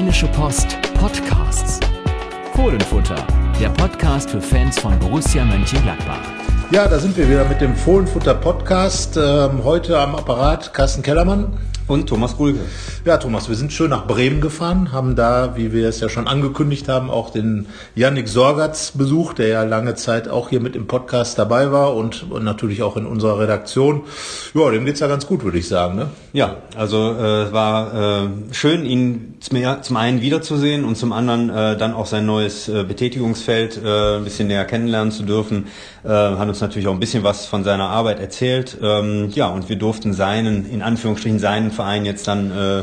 Rheinische Post Podcasts. Fohlenfutter, der Podcast für Fans von Borussia Mönchengladbach. Ja, da sind wir wieder mit dem Fohlenfutter Podcast. Ähm, heute am Apparat Carsten Kellermann. Und Thomas Brügge. Ja, Thomas, wir sind schön nach Bremen gefahren, haben da, wie wir es ja schon angekündigt haben, auch den Yannick Sorgatz besucht, der ja lange Zeit auch hier mit im Podcast dabei war und, und natürlich auch in unserer Redaktion. Ja, dem geht's ja ganz gut, würde ich sagen. Ne? Ja, also äh, es war äh, schön, ihn zum, zum einen wiederzusehen und zum anderen äh, dann auch sein neues äh, Betätigungsfeld äh, ein bisschen näher kennenlernen zu dürfen. Äh, hat uns natürlich auch ein bisschen was von seiner Arbeit erzählt. Ähm, ja, und wir durften seinen, in Anführungsstrichen seinen Verein jetzt dann äh,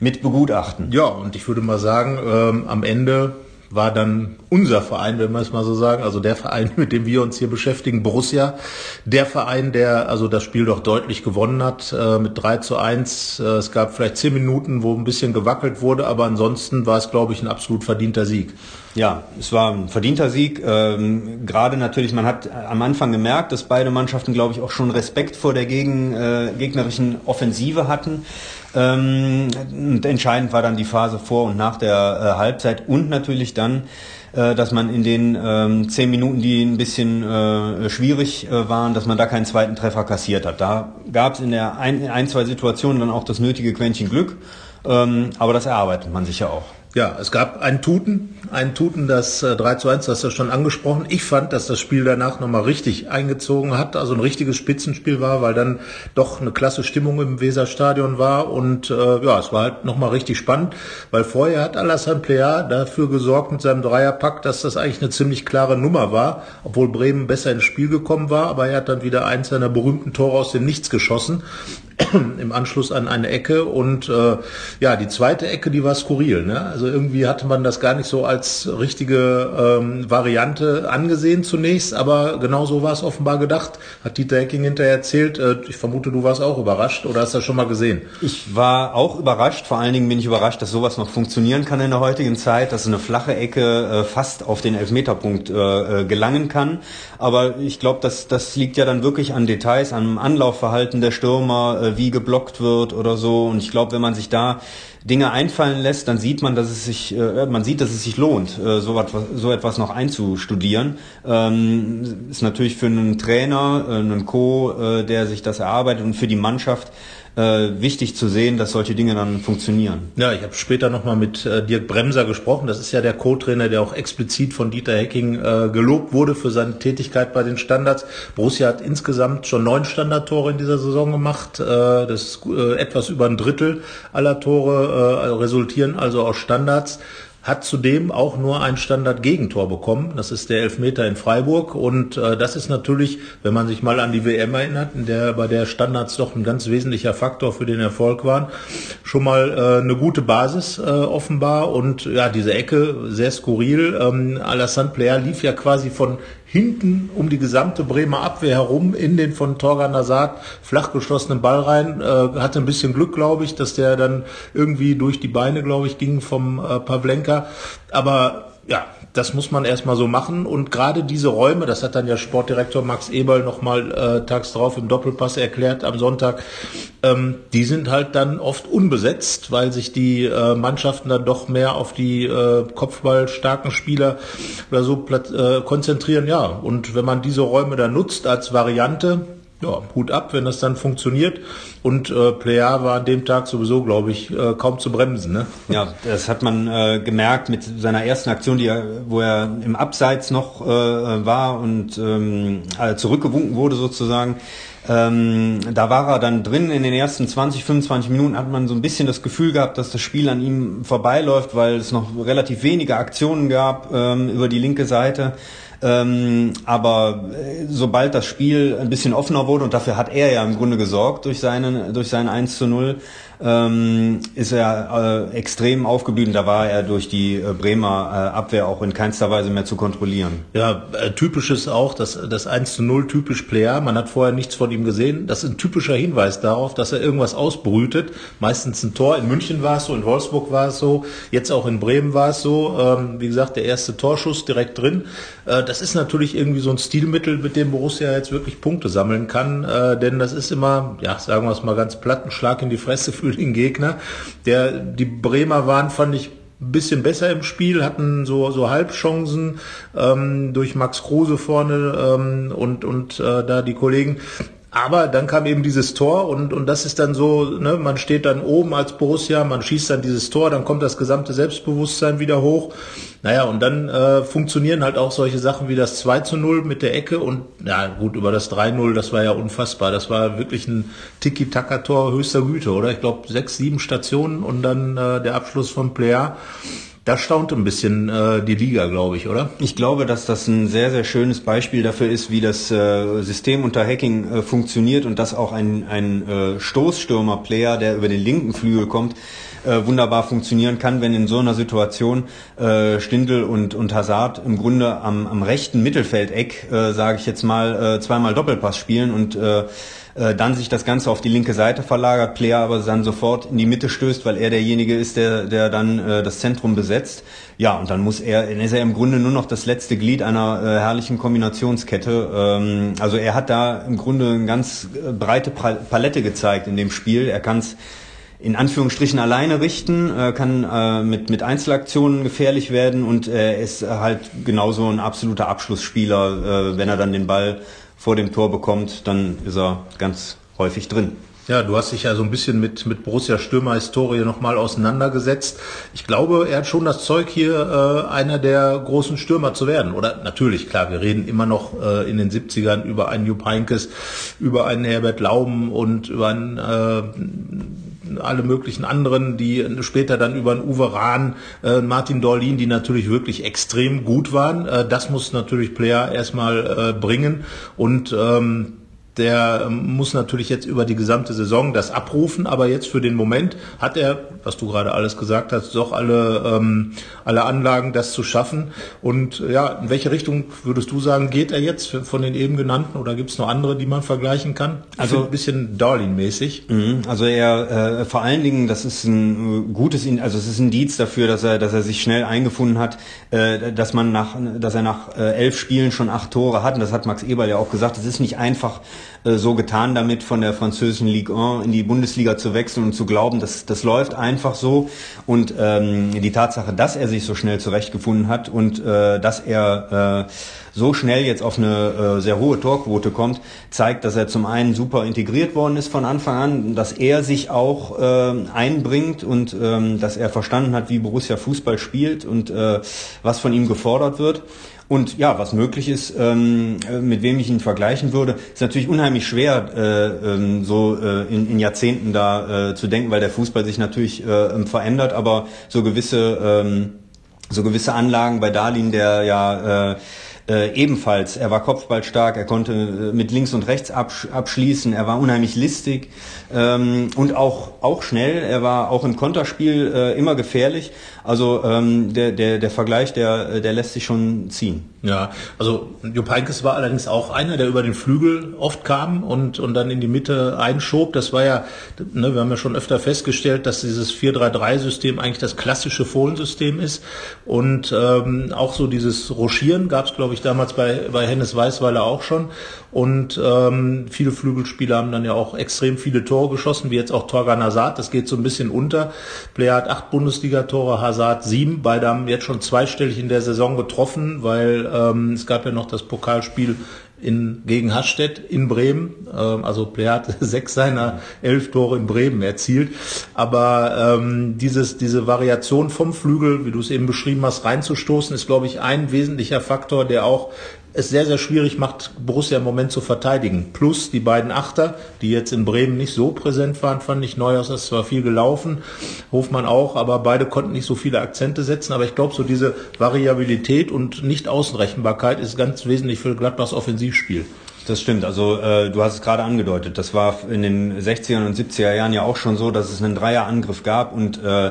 mit begutachten. Ja, und ich würde mal sagen, ähm, am Ende war dann unser Verein, wenn wir es mal so sagen, also der Verein, mit dem wir uns hier beschäftigen, Borussia, der Verein, der also das Spiel doch deutlich gewonnen hat äh, mit 3 zu 1. Äh, es gab vielleicht zehn Minuten, wo ein bisschen gewackelt wurde, aber ansonsten war es, glaube ich, ein absolut verdienter Sieg. Ja, es war ein verdienter Sieg. Ähm, Gerade natürlich, man hat am Anfang gemerkt, dass beide Mannschaften, glaube ich, auch schon Respekt vor der gegen, äh, gegnerischen Offensive hatten. Ähm, und entscheidend war dann die Phase vor und nach der äh, Halbzeit und natürlich dann, äh, dass man in den ähm, zehn Minuten, die ein bisschen äh, schwierig äh, waren, dass man da keinen zweiten Treffer kassiert hat. Da gab es in der ein, ein, zwei Situationen dann auch das nötige Quäntchen Glück, ähm, aber das erarbeitet man sich ja auch. Ja, es gab einen Tuten, einen Tuten, das äh, 3 zu 1, das hast du schon angesprochen. Ich fand, dass das Spiel danach nochmal richtig eingezogen hat, also ein richtiges Spitzenspiel war, weil dann doch eine klasse Stimmung im Weserstadion war und äh, ja, es war halt nochmal richtig spannend, weil vorher hat Alassane Plea dafür gesorgt mit seinem Dreierpack, dass das eigentlich eine ziemlich klare Nummer war, obwohl Bremen besser ins Spiel gekommen war, aber er hat dann wieder eins seiner berühmten Tore aus dem Nichts geschossen im Anschluss an eine Ecke und äh, ja, die zweite Ecke, die war skurril. Ne? Also irgendwie hatte man das gar nicht so als richtige ähm, Variante angesehen zunächst, aber genau so war es offenbar gedacht, hat Dieter Hecking hinterher erzählt. Äh, ich vermute, du warst auch überrascht oder hast das schon mal gesehen? Ich war auch überrascht, vor allen Dingen bin ich überrascht, dass sowas noch funktionieren kann in der heutigen Zeit, dass eine flache Ecke äh, fast auf den Elfmeterpunkt äh, äh gelangen kann. Aber ich glaube, das, das liegt ja dann wirklich an Details, am Anlaufverhalten der Stürmer, äh, wie geblockt wird oder so. Und ich glaube, wenn man sich da Dinge einfallen lässt, dann sieht man, dass es sich, äh, man sieht, dass es sich lohnt, äh, so, etwas, so etwas noch einzustudieren. Ähm, ist natürlich für einen Trainer, äh, einen Co, äh, der sich das erarbeitet und für die Mannschaft äh, wichtig zu sehen, dass solche Dinge dann funktionieren. Ja, ich habe später nochmal mit äh, Dirk Bremser gesprochen. Das ist ja der Co-Trainer, der auch explizit von Dieter Hecking äh, gelobt wurde für seine Tätigkeit bei den Standards. Borussia hat insgesamt schon neun Standardtore in dieser Saison gemacht. Äh, das ist äh, etwas über ein Drittel aller Tore äh, resultieren also aus Standards hat zudem auch nur ein Standard-Gegentor bekommen. Das ist der Elfmeter in Freiburg. Und äh, das ist natürlich, wenn man sich mal an die WM erinnert, in der, bei der Standards doch ein ganz wesentlicher Faktor für den Erfolg waren, schon mal äh, eine gute Basis äh, offenbar. Und ja, diese Ecke sehr skurril. Ähm, Alassane Player lief ja quasi von hinten um die gesamte Bremer Abwehr herum in den von Torgan Nazad flach geschlossenen Ball rein. Äh, hatte ein bisschen Glück, glaube ich, dass der dann irgendwie durch die Beine, glaube ich, ging vom äh, Pavlenka. Aber ja, das muss man erstmal so machen. Und gerade diese Räume, das hat dann ja Sportdirektor Max Eberl nochmal äh, tags drauf im Doppelpass erklärt am Sonntag, ähm, die sind halt dann oft unbesetzt, weil sich die äh, Mannschaften dann doch mehr auf die äh, kopfballstarken Spieler oder so äh, konzentrieren. Ja, und wenn man diese Räume dann nutzt als Variante, ja, Hut ab, wenn das dann funktioniert. Und äh, Player war an dem Tag sowieso, glaube ich, äh, kaum zu bremsen. Ne? Ja, das hat man äh, gemerkt mit seiner ersten Aktion, die er, wo er im Abseits noch äh, war und ähm, also zurückgewunken wurde sozusagen. Ähm, da war er dann drin in den ersten 20, 25 Minuten hat man so ein bisschen das Gefühl gehabt, dass das Spiel an ihm vorbeiläuft, weil es noch relativ wenige Aktionen gab ähm, über die linke Seite. Ähm, aber äh, sobald das Spiel ein bisschen offener wurde, und dafür hat er ja im Grunde gesorgt durch seinen, durch sein 1 zu 0, ähm, ist er äh, extrem aufgeblieben. Da war er durch die äh, Bremer äh, Abwehr auch in keinster Weise mehr zu kontrollieren. Ja, äh, typisch ist auch das, das 1 zu 0 typisch Player. Man hat vorher nichts von ihm gesehen. Das ist ein typischer Hinweis darauf, dass er irgendwas ausbrütet. Meistens ein Tor. In München war es so, in Wolfsburg war es so, jetzt auch in Bremen war es so. Ähm, wie gesagt, der erste Torschuss direkt drin. Äh, das ist natürlich irgendwie so ein Stilmittel, mit dem Borussia jetzt wirklich Punkte sammeln kann. Äh, denn das ist immer, ja, sagen wir es mal ganz platt, ein Schlag in die Fresse für den Gegner. Der, die Bremer waren, fand ich, ein bisschen besser im Spiel, hatten so, so Halbchancen ähm, durch Max Kruse vorne ähm, und, und äh, da die Kollegen. Aber dann kam eben dieses Tor und, und das ist dann so, ne, man steht dann oben als Borussia, man schießt dann dieses Tor, dann kommt das gesamte Selbstbewusstsein wieder hoch. Naja, und dann äh, funktionieren halt auch solche Sachen wie das 2 zu 0 mit der Ecke und ja gut, über das 3-0, das war ja unfassbar. Das war wirklich ein Tiki-Taka-Tor höchster Güte, oder? Ich glaube sechs, sieben Stationen und dann äh, der Abschluss von Player. Da staunt ein bisschen äh, die Liga, glaube ich, oder? Ich glaube, dass das ein sehr, sehr schönes Beispiel dafür ist, wie das äh, System unter Hacking äh, funktioniert und dass auch ein, ein äh, Stoßstürmer-Player, der über den linken Flügel kommt, äh, wunderbar funktionieren kann, wenn in so einer Situation äh, Stindl und, und Hazard im Grunde am, am rechten Mittelfeldeck, äh, sage ich jetzt mal, äh, zweimal Doppelpass spielen und äh, äh, dann sich das Ganze auf die linke Seite verlagert, Player aber dann sofort in die Mitte stößt, weil er derjenige ist, der, der dann äh, das Zentrum besetzt. Ja, und dann muss er, ist er im Grunde nur noch das letzte Glied einer äh, herrlichen Kombinationskette. Ähm, also er hat da im Grunde eine ganz äh, breite Palette gezeigt in dem Spiel. Er kann es in Anführungsstrichen alleine richten, äh, kann äh, mit, mit Einzelaktionen gefährlich werden und er ist halt genauso ein absoluter Abschlussspieler, äh, wenn er dann den Ball vor dem Tor bekommt, dann ist er ganz häufig drin. Ja, du hast dich ja so ein bisschen mit, mit Borussia Stürmer-Historie nochmal auseinandergesetzt. Ich glaube, er hat schon das Zeug, hier äh, einer der großen Stürmer zu werden. Oder natürlich, klar, wir reden immer noch äh, in den 70ern über einen Jupp Heynckes, über einen Herbert Lauben und über einen äh, alle möglichen anderen, die später dann über einen Uwe Rahn, äh, Martin Dorlin, die natürlich wirklich extrem gut waren. Äh, das muss natürlich Player erstmal äh, bringen und ähm, der ähm, muss natürlich jetzt über die gesamte Saison das abrufen, aber jetzt für den Moment hat er, was du gerade alles gesagt hast, doch alle, ähm, alle Anlagen, das zu schaffen. Und ja, in welche Richtung würdest du sagen, geht er jetzt von den eben genannten oder gibt es noch andere, die man vergleichen kann? Also ein bisschen Darlin-mäßig. Mhm, also er äh, vor allen Dingen, das ist ein äh, gutes, also es ist ein Indiz dafür, dass er, dass er sich schnell eingefunden hat, äh, dass man nach, dass er nach äh, elf Spielen schon acht Tore hat. Und das hat Max Eberl ja auch gesagt. Es ist nicht einfach äh, so getan damit, von der französischen Ligue 1 in die Bundesliga zu wechseln und zu glauben, dass das läuft einfach so. Und ähm, die Tatsache, dass er sich so schnell zurechtgefunden hat und äh, dass er äh, so schnell jetzt auf eine äh, sehr hohe Torquote kommt, zeigt, dass er zum einen super integriert worden ist von Anfang an, dass er sich auch äh, einbringt und ähm, dass er verstanden hat, wie Borussia Fußball spielt und äh, was von ihm gefordert wird. Und ja, was möglich ist, ähm, äh, mit wem ich ihn vergleichen würde, ist natürlich unheimlich schwer, äh, ähm, so äh, in, in Jahrzehnten da äh, zu denken, weil der Fußball sich natürlich äh, verändert, aber so gewisse, ähm, so gewisse Anlagen bei Darlin, der ja äh, äh, ebenfalls, er war kopfballstark, er konnte äh, mit links und rechts absch abschließen, er war unheimlich listig ähm, und auch, auch schnell, er war auch im Konterspiel äh, immer gefährlich. Also ähm, der, der, der Vergleich, der, der lässt sich schon ziehen. Ja, also Jupp Heynckes war allerdings auch einer, der über den Flügel oft kam und, und dann in die Mitte einschob. Das war ja, ne, wir haben ja schon öfter festgestellt, dass dieses 4-3-3-System eigentlich das klassische Fohlensystem ist. Und ähm, auch so dieses Rochieren gab es, glaube ich, damals bei, bei Hennes Weißweiler auch schon. Und ähm, viele Flügelspieler haben dann ja auch extrem viele Tore geschossen, wie jetzt auch Torgan Hazard. Das geht so ein bisschen unter. Player hat acht Bundesligatore, Hazard sieben. Beide haben jetzt schon zweistellig in der Saison getroffen, weil ähm, es gab ja noch das Pokalspiel in, gegen Hasstedt in Bremen. Ähm, also Player hat sechs seiner elf Tore in Bremen erzielt. Aber ähm, dieses, diese Variation vom Flügel, wie du es eben beschrieben hast, reinzustoßen, ist, glaube ich, ein wesentlicher Faktor, der auch es sehr, sehr schwierig macht, Borussia im Moment zu verteidigen. Plus die beiden Achter, die jetzt in Bremen nicht so präsent waren, fand ich. Neuhaus ist zwar viel gelaufen, Hofmann auch, aber beide konnten nicht so viele Akzente setzen. Aber ich glaube, so diese Variabilität und Nicht-Außenrechenbarkeit ist ganz wesentlich für Gladbachs Offensivspiel. Das stimmt. Also äh, du hast es gerade angedeutet. Das war in den 60er und 70er Jahren ja auch schon so, dass es einen Dreierangriff gab und äh,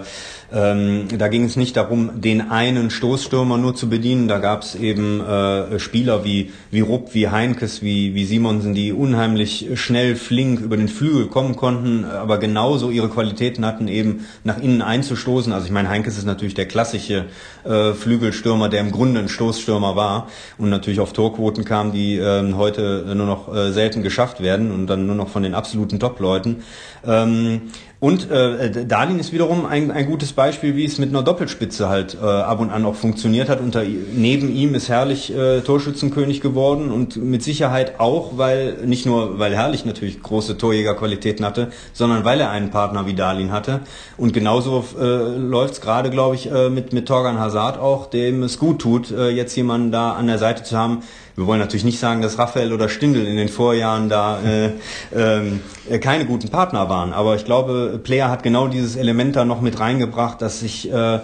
ähm, da ging es nicht darum, den einen Stoßstürmer nur zu bedienen. Da gab es eben äh, Spieler wie wie Rupp, wie Heinkes, wie wie Simonsen, die unheimlich schnell, flink über den Flügel kommen konnten, aber genauso ihre Qualitäten hatten, eben nach innen einzustoßen. Also ich meine, Heinkes ist natürlich der klassische äh, Flügelstürmer, der im Grunde ein Stoßstürmer war und natürlich auf Torquoten kam, die äh, heute nur noch äh, selten geschafft werden und dann nur noch von den absoluten Top-Leuten. Ähm, Und äh, Darlin ist wiederum ein, ein gutes Beispiel, wie es mit einer Doppelspitze halt äh, ab und an auch funktioniert hat. Unter, neben ihm ist Herrlich äh, Torschützenkönig geworden und mit Sicherheit auch, weil nicht nur, weil Herrlich natürlich große Torjägerqualitäten hatte, sondern weil er einen Partner wie Darlin hatte. Und genauso äh, läuft es gerade, glaube ich, äh, mit, mit Torgan Hazard auch, dem es gut tut, äh, jetzt jemanden da an der Seite zu haben, wir wollen natürlich nicht sagen, dass Raphael oder Stindl in den Vorjahren da äh, ähm, äh, keine guten Partner waren, aber ich glaube, Player hat genau dieses Element da noch mit reingebracht, dass sich äh,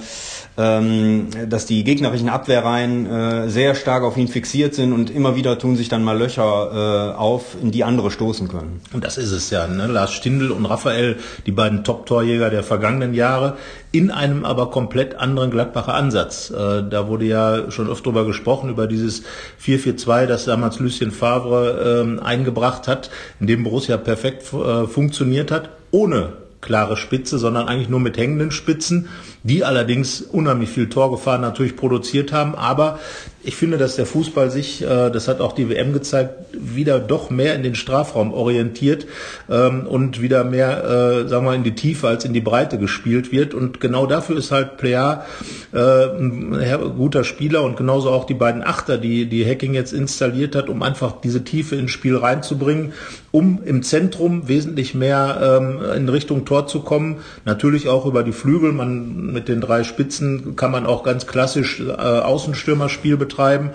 ähm, dass die gegnerischen Abwehrreihen äh, sehr stark auf ihn fixiert sind und immer wieder tun sich dann mal Löcher äh, auf, in die andere stoßen können. Und das ist es ja, ne? Lars Stindl und Raphael, die beiden Top-Torjäger der vergangenen Jahre, in einem aber komplett anderen Gladbacher Ansatz. Äh, da wurde ja schon oft drüber gesprochen, über dieses 4-4-2, das damals Lucien Favre äh, eingebracht hat, in dem Borussia perfekt äh, funktioniert hat, ohne klare Spitze, sondern eigentlich nur mit hängenden Spitzen, die allerdings unheimlich viel Torgefahr natürlich produziert haben. Aber ich finde, dass der Fußball sich, äh, das hat auch die WM gezeigt, wieder doch mehr in den Strafraum orientiert ähm, und wieder mehr, äh, sagen wir, in die Tiefe als in die Breite gespielt wird. Und genau dafür ist halt Plea äh, ein guter Spieler und genauso auch die beiden Achter, die die Hacking jetzt installiert hat, um einfach diese Tiefe ins Spiel reinzubringen, um im Zentrum wesentlich mehr ähm, in Richtung Tor zu kommen. Natürlich auch über die Flügel. Man mit den drei Spitzen kann man auch ganz klassisch äh, Außenstürmerspiel betreiben.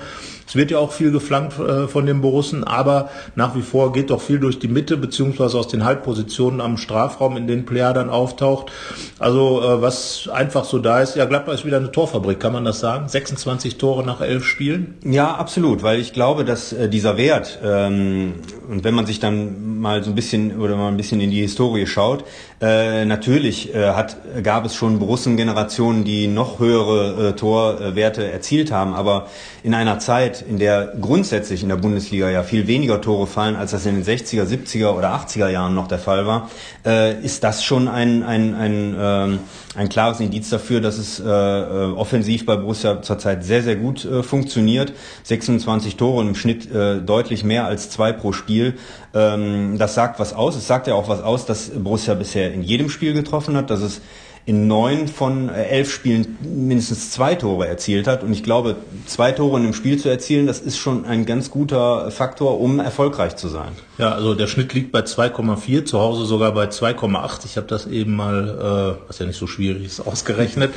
Es wird ja auch viel geflankt äh, von den Borussen, aber nach wie vor geht doch viel durch die Mitte, beziehungsweise aus den Halbpositionen am Strafraum, in denen Player dann auftaucht. Also äh, was einfach so da ist, ja, Gladbach ist wieder eine Torfabrik, kann man das sagen? 26 Tore nach elf Spielen? Ja, absolut, weil ich glaube, dass äh, dieser Wert, ähm, und wenn man sich dann mal so ein bisschen oder mal ein bisschen in die Historie schaut, äh, natürlich äh, hat, gab es schon Borussen-Generationen, die noch höhere äh, Torwerte erzielt haben, aber in einer Zeit, in der grundsätzlich in der Bundesliga ja viel weniger Tore fallen, als das in den 60er, 70er oder 80er Jahren noch der Fall war, äh, ist das schon ein, ein, ein, ähm, ein klares Indiz dafür, dass es äh, äh, offensiv bei Borussia zurzeit sehr, sehr gut äh, funktioniert. 26 Tore im Schnitt äh, deutlich mehr als zwei pro Spiel. Ähm, das sagt was aus. Es sagt ja auch was aus, dass Borussia bisher in jedem Spiel getroffen hat, dass es in neun von äh, elf Spielen mindestens zwei Tore erzielt hat. Und ich glaube, zwei Tore in einem Spiel zu erzielen, das ist schon ein ganz guter Faktor, um erfolgreich zu sein. Ja, also der Schnitt liegt bei 2,4, zu Hause sogar bei 2,8. Ich habe das eben mal, äh, was ja nicht so schwierig ist, ausgerechnet.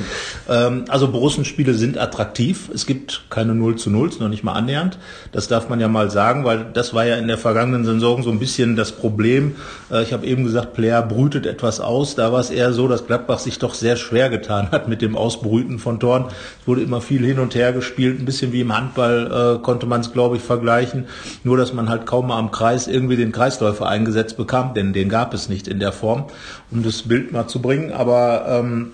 ähm, also Borussenspiele sind attraktiv. Es gibt keine 0 zu 0, noch nicht mal annähernd. Das darf man ja mal sagen, weil das war ja in der vergangenen Saison so ein bisschen das Problem. Äh, ich habe eben gesagt, Player brütet etwas aus. Da war es eher so, dass Gladbach sich doch sehr schwer getan hat mit dem Ausbrüten von Toren. Es wurde immer viel hin und her gespielt, ein bisschen wie im Handball äh, konnte man es, glaube ich, vergleichen. Nur, dass man halt kaum mal am Kreis irgendwie irgendwie den Kreisläufer eingesetzt bekam, denn den gab es nicht in der Form, um das Bild mal zu bringen. Aber ähm,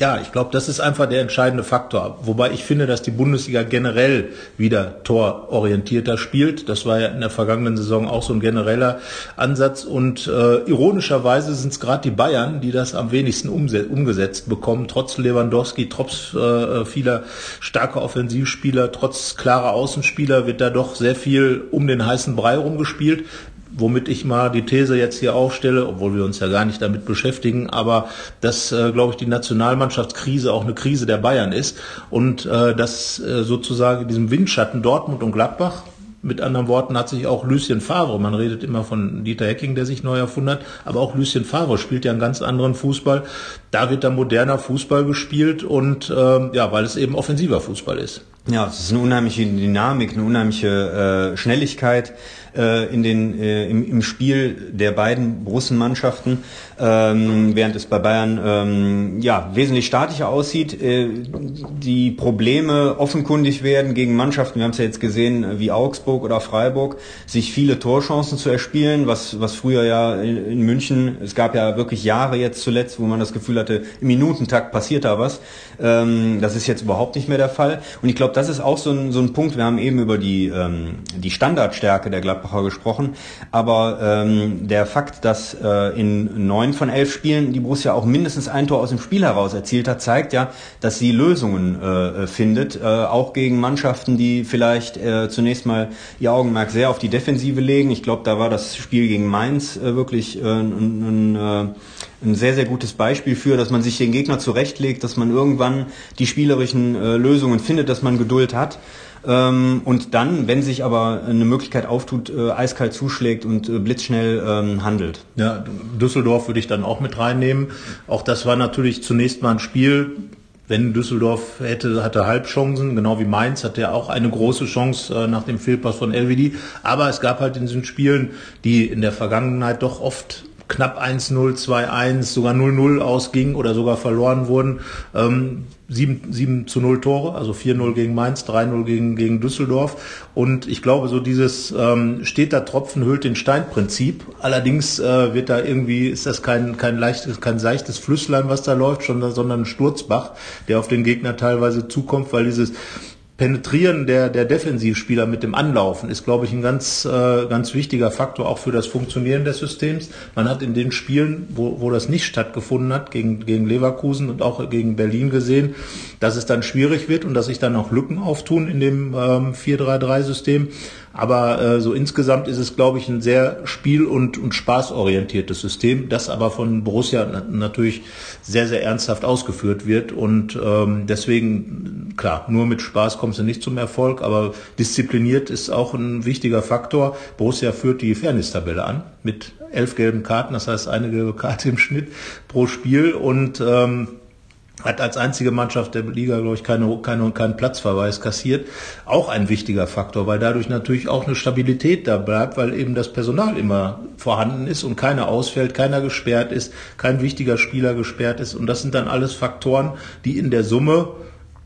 ja, ich glaube, das ist einfach der entscheidende Faktor. Wobei ich finde, dass die Bundesliga generell wieder tororientierter spielt. Das war ja in der vergangenen Saison auch so ein genereller Ansatz. Und äh, ironischerweise sind es gerade die Bayern, die das am wenigsten umgesetzt bekommen. Trotz Lewandowski, trotz äh, vieler starker Offensivspieler, trotz klarer Außenspieler wird da doch sehr viel um den heißen Brei rumgespielt womit ich mal die These jetzt hier aufstelle, obwohl wir uns ja gar nicht damit beschäftigen, aber dass, äh, glaube ich, die Nationalmannschaftskrise auch eine Krise der Bayern ist und äh, dass äh, sozusagen diesem Windschatten Dortmund und Gladbach mit anderen Worten hat sich auch Lucien Favre, man redet immer von Dieter Hecking, der sich neu erfunden hat, aber auch Lucien Favre spielt ja einen ganz anderen Fußball. Da wird dann moderner Fußball gespielt und äh, ja, weil es eben offensiver Fußball ist. Ja, es ist eine unheimliche Dynamik, eine unheimliche äh, Schnelligkeit äh, in den, äh, im, im Spiel der beiden Borussenmannschaften, ähm, während es bei Bayern ähm, ja, wesentlich statischer aussieht, äh, die Probleme offenkundig werden gegen Mannschaften, wir haben es ja jetzt gesehen, wie Augsburg oder Freiburg, sich viele Torchancen zu erspielen, was, was früher ja in, in München, es gab ja wirklich Jahre jetzt zuletzt, wo man das Gefühl hatte, im Minutentakt passiert da was. Ähm, das ist jetzt überhaupt nicht mehr der Fall. Und ich glaube, das ist auch so ein, so ein Punkt, wir haben eben über die, ähm, die Standardstärke der Gladbach Gladbacher gesprochen. Aber ähm, der Fakt, dass äh, in neun von elf Spielen die Borussia auch mindestens ein Tor aus dem Spiel heraus erzielt hat, zeigt ja, dass sie Lösungen äh, findet, äh, auch gegen Mannschaften, die vielleicht äh, zunächst mal ihr Augenmerk sehr auf die Defensive legen. Ich glaube, da war das Spiel gegen Mainz äh, wirklich äh, ein, ein, äh, ein sehr, sehr gutes Beispiel für, dass man sich den Gegner zurechtlegt, dass man irgendwann die spielerischen äh, Lösungen findet, dass man Geduld hat. Ähm, und dann, wenn sich aber eine Möglichkeit auftut, äh, eiskalt zuschlägt und äh, blitzschnell ähm, handelt. Ja, Düsseldorf würde ich dann auch mit reinnehmen. Auch das war natürlich zunächst mal ein Spiel, wenn Düsseldorf hätte, hatte Halbchancen, genau wie Mainz hatte er auch eine große Chance äh, nach dem Fehlpass von LVD. Aber es gab halt in diesen Spielen, die in der Vergangenheit doch oft knapp 1-0, 2-1, sogar 0-0 ausging oder sogar verloren wurden. Ähm, 7, 7 zu 0 Tore, also 4-0 gegen Mainz, 3-0 gegen, gegen Düsseldorf. Und ich glaube, so dieses ähm, steht da Tropfen hüllt den Stein-Prinzip. Allerdings äh, wird da irgendwie, ist das kein, kein leichtes, kein seichtes Flüsslein, was da läuft, sondern ein Sturzbach, der auf den Gegner teilweise zukommt, weil dieses Penetrieren der, der Defensivspieler mit dem Anlaufen ist, glaube ich, ein ganz, äh, ganz wichtiger Faktor auch für das Funktionieren des Systems. Man hat in den Spielen, wo, wo das nicht stattgefunden hat, gegen, gegen Leverkusen und auch gegen Berlin gesehen, dass es dann schwierig wird und dass sich dann auch Lücken auftun in dem ähm, 4-3-3-System. Aber äh, so insgesamt ist es, glaube ich, ein sehr spiel- und, und spaßorientiertes System, das aber von Borussia natürlich sehr, sehr ernsthaft ausgeführt wird. Und ähm, deswegen, klar, nur mit Spaß kommst du nicht zum Erfolg, aber diszipliniert ist auch ein wichtiger Faktor. Borussia führt die Fairness-Tabelle an mit elf gelben Karten, das heißt eine gelbe Karte im Schnitt pro Spiel. Und ähm, hat als einzige Mannschaft der Liga, glaube ich, keine, keine, keinen Platzverweis kassiert. Auch ein wichtiger Faktor, weil dadurch natürlich auch eine Stabilität da bleibt, weil eben das Personal immer vorhanden ist und keiner ausfällt, keiner gesperrt ist, kein wichtiger Spieler gesperrt ist. Und das sind dann alles Faktoren, die in der Summe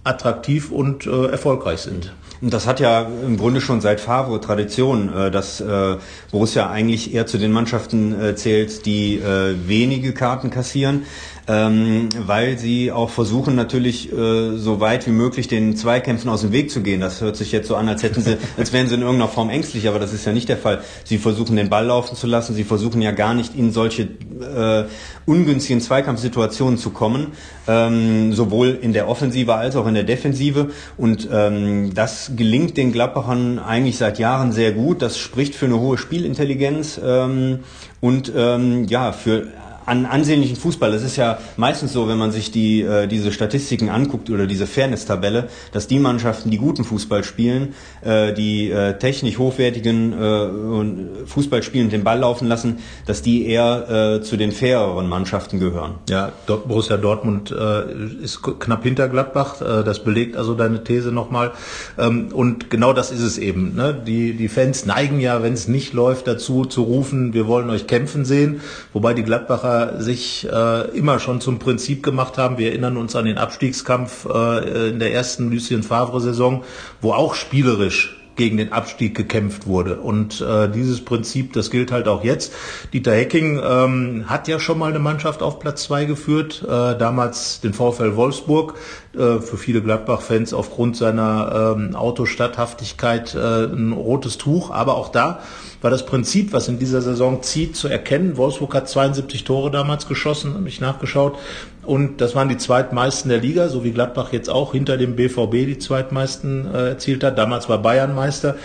attraktiv und äh, erfolgreich sind. Und das hat ja im Grunde schon seit Favre Tradition, äh, dass äh, Borussia eigentlich eher zu den Mannschaften äh, zählt, die äh, wenige Karten kassieren ähm, weil sie auch versuchen natürlich äh, so weit wie möglich den Zweikämpfen aus dem Weg zu gehen. Das hört sich jetzt so an, als hätten sie, als wären sie in irgendeiner Form ängstlich, aber das ist ja nicht der Fall. Sie versuchen den Ball laufen zu lassen, sie versuchen ja gar nicht in solche äh, ungünstigen Zweikampfsituationen zu kommen, ähm, sowohl in der Offensive als auch in der Defensive. Und ähm, das gelingt den Gladbachern eigentlich seit Jahren sehr gut. Das spricht für eine hohe Spielintelligenz ähm, und ähm, ja für an ansehnlichen Fußball. Es ist ja meistens so, wenn man sich die, äh, diese Statistiken anguckt oder diese Fairness-Tabelle, dass die Mannschaften, die guten Fußball spielen, äh, die äh, technisch hochwertigen äh, Fußball spielen und den Ball laufen lassen, dass die eher äh, zu den faireren Mannschaften gehören. Ja, Borussia Dortmund äh, ist knapp hinter Gladbach. Äh, das belegt also deine These nochmal. Ähm, und genau das ist es eben. Ne? Die, die Fans neigen ja, wenn es nicht läuft, dazu zu rufen, wir wollen euch kämpfen sehen. Wobei die Gladbacher sich äh, immer schon zum Prinzip gemacht haben. Wir erinnern uns an den Abstiegskampf äh, in der ersten Lucien Favre-Saison, wo auch spielerisch gegen den Abstieg gekämpft wurde. Und äh, dieses Prinzip, das gilt halt auch jetzt. Dieter Hecking ähm, hat ja schon mal eine Mannschaft auf Platz zwei geführt, äh, damals den VfL Wolfsburg, äh, für viele Gladbach-Fans aufgrund seiner ähm, Autostatthaftigkeit äh, ein rotes Tuch. Aber auch da war das Prinzip, was in dieser Saison zieht, zu erkennen. Wolfsburg hat 72 Tore damals geschossen, habe ich nachgeschaut. Und das waren die zweitmeisten der Liga, so wie Gladbach jetzt auch hinter dem BVB die zweitmeisten äh, erzielt hat. Damals war Bayern Meister.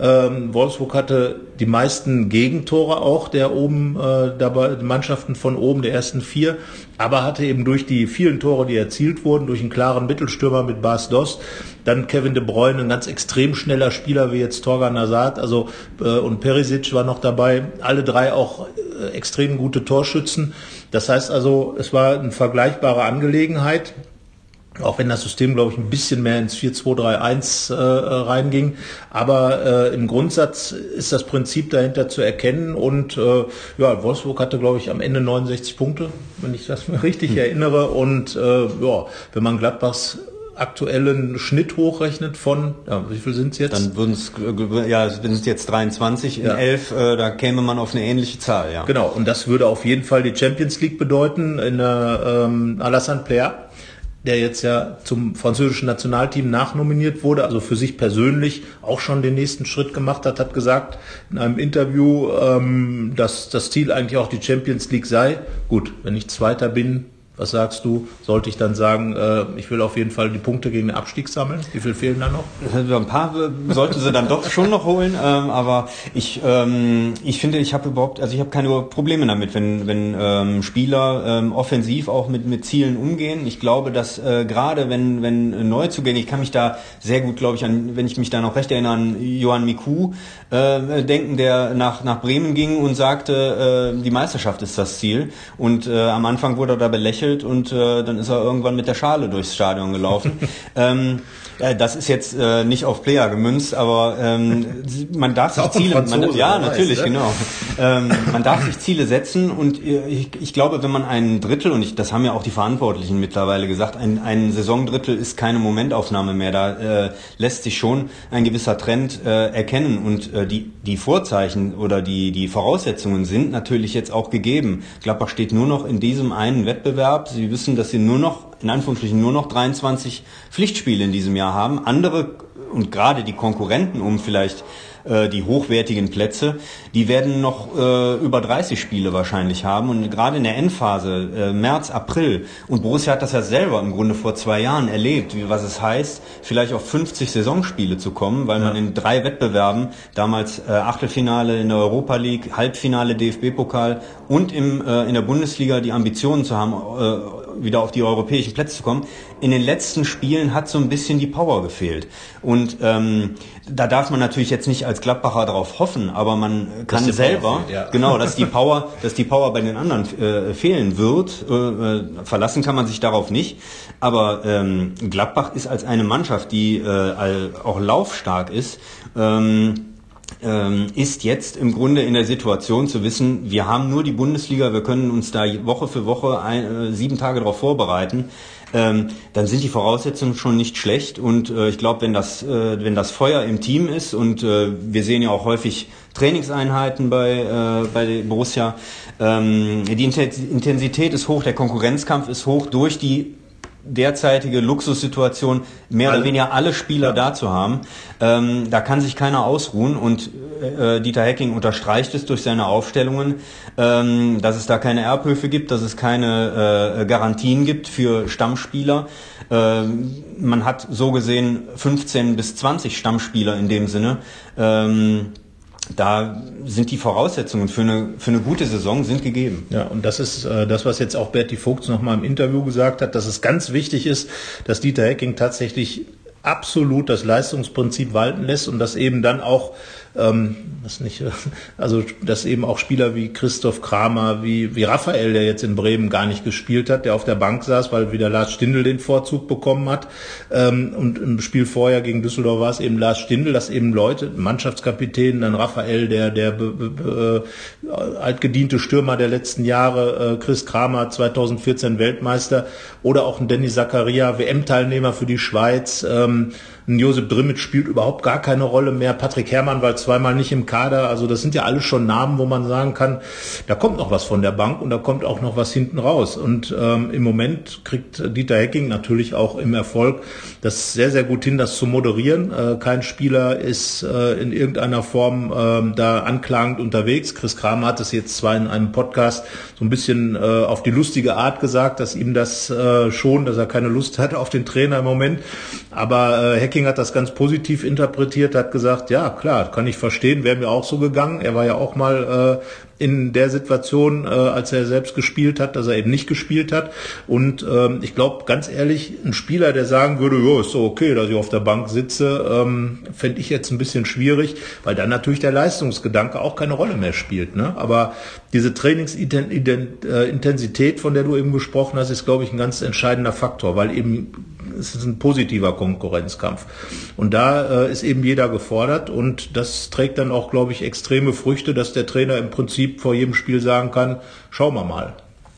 Ähm, Wolfsburg hatte die meisten Gegentore auch der oben äh, dabei Mannschaften von oben der ersten vier, aber hatte eben durch die vielen Tore, die erzielt wurden, durch einen klaren Mittelstürmer mit Bas Dost, dann Kevin De Bruyne, ein ganz extrem schneller Spieler wie jetzt Torgan Nazar, also äh, und Perisic war noch dabei, alle drei auch äh, extrem gute Torschützen. Das heißt also, es war eine vergleichbare Angelegenheit. Auch wenn das System, glaube ich, ein bisschen mehr ins 4-2-3-1 äh, reinging. Aber äh, im Grundsatz ist das Prinzip dahinter zu erkennen. Und äh, ja, Wolfsburg hatte, glaube ich, am Ende 69 Punkte, wenn ich das mir richtig hm. erinnere. Und äh, ja, wenn man Gladbachs aktuellen Schnitt hochrechnet von, ja, wie viel sind es jetzt? Dann würden es, ja, sind jetzt 23 in ja. 11, äh, da käme man auf eine ähnliche Zahl, ja. Genau, und das würde auf jeden Fall die Champions League bedeuten. In ähm, Alassane Player der jetzt ja zum französischen Nationalteam nachnominiert wurde, also für sich persönlich auch schon den nächsten Schritt gemacht hat, hat gesagt in einem Interview, ähm, dass das Ziel eigentlich auch die Champions League sei. Gut, wenn ich Zweiter bin, Was sagst du? Sollte ich dann sagen, äh, ich will auf jeden Fall die Punkte gegen den Abstieg sammeln? Wie viel fehlen da noch? Ein paar sollten sie dann doch schon noch holen, ähm, aber ich, ähm, ich finde, ich habe überhaupt, also ich habe keine Probleme damit, wenn, wenn ähm, Spieler ähm, offensiv auch mit, mit Zielen umgehen. Ich glaube, dass äh, gerade wenn, wenn Neuzugänge, ich kann mich da sehr gut, glaube ich, an, wenn ich mich da noch recht erinnere, an Johann Miku äh, denken, der nach, nach Bremen ging und sagte, äh, die Meisterschaft ist das Ziel. Und äh, am Anfang wurde er da belächelt und äh, dann ist er irgendwann mit der Schale durchs Stadion gelaufen. ähm, das ist jetzt äh, nicht auf Player gemünzt, aber ähm, man darf sich Ziele, man, ja natürlich weiß, ne? genau, ähm, man darf sich Ziele setzen und äh, ich, ich glaube, wenn man ein Drittel und ich, das haben ja auch die Verantwortlichen mittlerweile gesagt, ein, ein Saisondrittel ist keine Momentaufnahme mehr, da äh, lässt sich schon ein gewisser Trend äh, erkennen und äh, die die Vorzeichen oder die die Voraussetzungen sind natürlich jetzt auch gegeben. Gladbach steht nur noch in diesem einen Wettbewerb. Sie wissen, dass sie nur noch in Anführungsstrichen nur noch 23 Pflichtspiele in diesem Jahr haben. Andere und gerade die Konkurrenten um vielleicht äh, die hochwertigen Plätze, die werden noch äh, über 30 Spiele wahrscheinlich haben. Und gerade in der Endphase, äh, März, April, und Borussia hat das ja selber im Grunde vor zwei Jahren erlebt, wie, was es heißt, vielleicht auf 50 Saisonspiele zu kommen, weil ja. man in drei Wettbewerben, damals äh, Achtelfinale in der Europa League, Halbfinale DFB-Pokal und im, äh, in der Bundesliga die Ambitionen zu haben, äh, wieder auf die europäischen Plätze zu kommen. In den letzten Spielen hat so ein bisschen die Power gefehlt. Und ähm, da darf man natürlich jetzt nicht als Gladbacher darauf hoffen, aber man kann selber, fehlt, ja. genau, dass die Power, dass die Power bei den anderen äh, fehlen wird. Äh, äh, verlassen kann man sich darauf nicht. Aber ähm, Gladbach ist als eine Mannschaft, die äh, auch laufstark ist. Ähm, ähm, ist jetzt im Grunde in der Situation zu wissen, wir haben nur die Bundesliga, wir können uns da Woche für Woche ein, äh, sieben Tage darauf vorbereiten. Ähm, dann sind die Voraussetzungen schon nicht schlecht und äh, ich glaube, wenn das äh, wenn das Feuer im Team ist und wir sehen ja auch häufig Trainingseinheiten bei bei Borussia, ähm, die Intensität ist hoch, der Konkurrenzkampf ist hoch durch die derzeitige Luxussituation, mehr alle. oder weniger alle Spieler ja. da zu haben. Ähm, da kann sich keiner ausruhen und äh, Dieter Hecking unterstreicht es durch seine Aufstellungen, ähm, dass es da keine Erbhöfe gibt, dass es keine äh, Garantien gibt für Stammspieler. Ähm, man hat so gesehen 15 bis 20 Stammspieler in dem Sinne. Ähm, da sind die Voraussetzungen für eine, für eine gute Saison sind gegeben. Ja, und das ist äh, das, was jetzt auch Berti Vogts nochmal im Interview gesagt hat, dass es ganz wichtig ist, dass Dieter Hecking tatsächlich absolut das Leistungsprinzip walten lässt und das eben dann auch ähm, was nicht, also dass eben auch Spieler wie Christoph Kramer, wie, wie Raphael, der jetzt in Bremen gar nicht gespielt hat, der auf der Bank saß, weil wieder Lars Stindl den Vorzug bekommen hat. Ähm, und im Spiel vorher gegen Düsseldorf war es eben Lars Stindl, dass eben Leute, Mannschaftskapitän, dann Raphael, der, der be, be, äh, altgediente Stürmer der letzten Jahre, äh, Chris Kramer, 2014 Weltmeister, oder auch ein Danny Zakaria, WM-Teilnehmer für die Schweiz, ähm, Josep Drimmitz spielt überhaupt gar keine Rolle mehr. Patrick Herrmann war zweimal nicht im Kader. Also das sind ja alles schon Namen, wo man sagen kann, da kommt noch was von der Bank und da kommt auch noch was hinten raus. Und ähm, im Moment kriegt Dieter Hecking natürlich auch im Erfolg das sehr, sehr gut hin, das zu moderieren. Äh, kein Spieler ist äh, in irgendeiner Form äh, da anklagend unterwegs. Chris Kramer hat es jetzt zwar in einem Podcast so ein bisschen äh, auf die lustige Art gesagt, dass ihm das äh, schon, dass er keine Lust hatte auf den Trainer im Moment. Aber äh, Hecking hat das ganz positiv interpretiert, hat gesagt, ja klar, kann ich verstehen, wäre mir auch so gegangen. Er war ja auch mal äh, in der Situation, äh, als er selbst gespielt hat, dass er eben nicht gespielt hat. Und ähm, ich glaube, ganz ehrlich, ein Spieler, der sagen würde, ja, ist so okay, dass ich auf der Bank sitze, ähm, fände ich jetzt ein bisschen schwierig, weil dann natürlich der Leistungsgedanke auch keine Rolle mehr spielt. Ne? Aber diese Trainingsintensität, von der du eben gesprochen hast, ist, glaube ich, ein ganz entscheidender Faktor, weil eben es ist ein positiver Konkurrenzkampf. Und da äh, ist eben jeder gefordert und das trägt dann auch, glaube ich, extreme Früchte, dass der Trainer im Prinzip vor jedem Spiel sagen kann, schauen wir mal.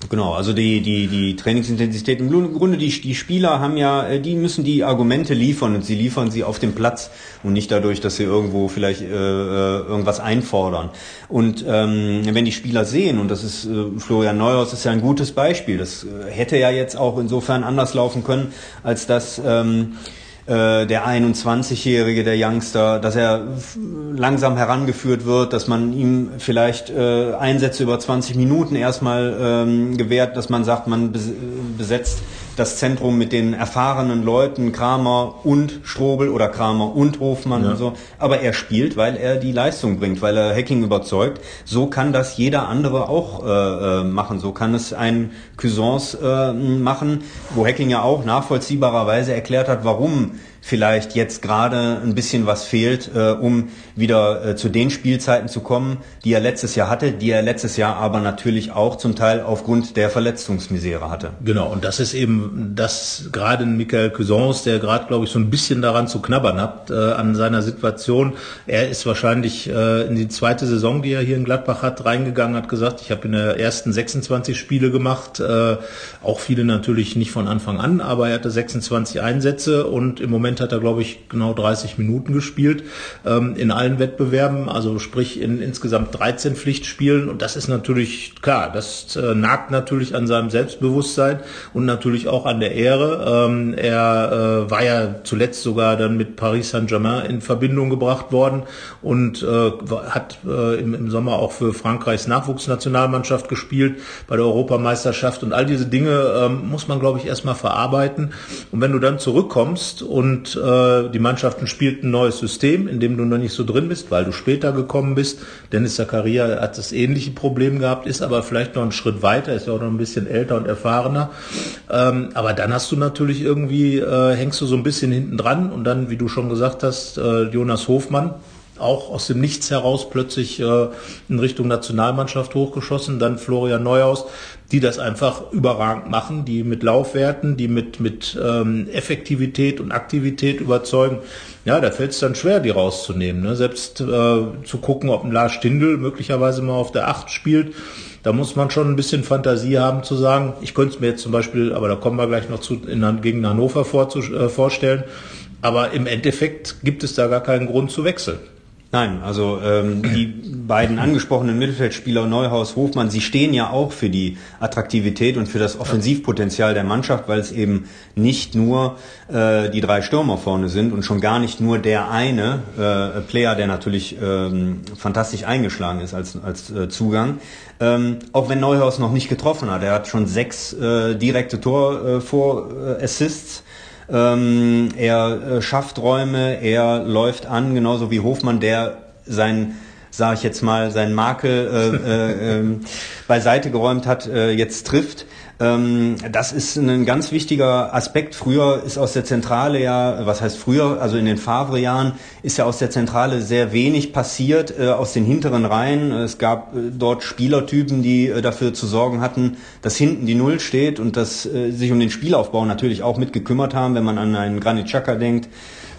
Genau, also die, die, die Trainingsintensität. Im Grunde, die, die Spieler haben ja, äh, die müssen die Argumente liefern und sie liefern sie auf dem Platz und nicht dadurch, dass sie irgendwo vielleicht äh, äh irgendwas einfordern. Und ähm, wenn die Spieler sehen, und das ist äh, Florian Neuhaus ist ja ein gutes Beispiel, das äh, hätte ja jetzt auch insofern anders laufen können, als dass ähm, äh, der 21-Jährige, der Youngster, dass er langsam herangeführt wird, dass man ihm vielleicht äh, Einsätze über 20 Minuten erstmal ähm, gewährt, dass man sagt, man besetzt das Zentrum mit den erfahrenen Leuten, Kramer und Strobel oder Kramer und Hofmann ja. und so. Aber er spielt, weil er die Leistung bringt, weil er Hacking überzeugt. So kann das jeder andere auch äh, äh machen. So kann es ein Cousins äh, machen, wo Hacking ja auch nachvollziehbarerweise erklärt hat, warum vielleicht jetzt gerade ein bisschen was fehlt, äh, um wieder äh, zu den Spielzeiten zu kommen, die er letztes Jahr hatte, die er letztes Jahr aber natürlich auch zum Teil aufgrund der Verletzungsmisere hatte. Genau, und das ist eben das gerade Michael Cousins, der gerade, glaube ich, so ein bisschen daran zu knabbern hat, äh, an seiner Situation. Er ist wahrscheinlich äh, in die zweite Saison, die er hier in Gladbach hat, reingegangen, hat gesagt, ich habe in der ersten 26 Spiele gemacht, äh, auch viele natürlich nicht von Anfang an, aber er hatte 26 Einsätze und im Moment Moment hat er, glaube ich, genau 30 Minuten gespielt ähm, in allen Wettbewerben, also sprich in insgesamt 13 Pflichtspielen. Und das ist natürlich klar, das äh, nagt natürlich an seinem Selbstbewusstsein und natürlich auch an der Ehre. Ähm, er äh, war ja zuletzt sogar dann mit Paris Saint-Germain in Verbindung gebracht worden und äh, hat äh, im, im Sommer auch für Frankreichs Nachwuchsnationalmannschaft gespielt bei der Europameisterschaft und all diese Dinge ähm, muss man, glaube ich, erstmal verarbeiten. Und wenn du dann zurückkommst und äh, die Mannschaften spielten ein neues System, in dem du noch nicht so drin bist, weil du später gekommen bist. Dennis Zakaria hat das ähnliche Problem gehabt, ist aber vielleicht noch einen Schritt weiter, ist ja auch noch ein bisschen älter und erfahrener. Ähm, aber dann hast du natürlich irgendwie, äh, hängst du so ein bisschen hinten dran und dann, wie du schon gesagt hast, äh, Jonas Hofmann, auch aus dem Nichts heraus plötzlich äh, in Richtung Nationalmannschaft hochgeschossen, dann Florian Neuhaus, die das einfach überragend machen, die mit Laufwerten, die mit, mit ähm, Effektivität und Aktivität überzeugen. Ja, da fällt es dann schwer, die rauszunehmen. Ne? Selbst äh, zu gucken, ob ein Lars Stindl möglicherweise mal auf der Acht spielt, da muss man schon ein bisschen Fantasie haben zu sagen, ich könnte es mir jetzt zum Beispiel, aber da kommen wir gleich noch zu, in, gegen Hannover vorzu, äh, vorstellen, aber im Endeffekt gibt es da gar keinen Grund zu wechseln. Nein, also ähm, die beiden angesprochenen Mittelfeldspieler Neuhaus, Hofmann, sie stehen ja auch für die Attraktivität und für das Offensivpotenzial der Mannschaft, weil es eben nicht nur äh, die drei Stürmer vorne sind und schon gar nicht nur der eine äh, Player, der natürlich ähm, fantastisch eingeschlagen ist als, als äh, Zugang. Ähm, auch wenn Neuhaus noch nicht getroffen hat, er hat schon sechs äh, direkte Tor äh, vor äh, Assists ähm, er äh, schafft Räume, er läuft an, genauso wie Hofmann, der sein sage ich jetzt mal, seinen Makel äh, äh, äh, beiseite geräumt hat, äh, jetzt trifft. Ähm, das ist ein ganz wichtiger Aspekt. Früher ist aus der Zentrale ja, was heißt früher, also in den Favre-Jahren ist ja aus der Zentrale sehr wenig passiert, äh, aus den hinteren Reihen. Es gab äh, dort Spielertypen, die äh, dafür zu sorgen hatten, dass hinten die Null steht und dass äh, sich um den Spielaufbau natürlich auch mitgekümmert haben, wenn man an einen Granit Xhaka denkt.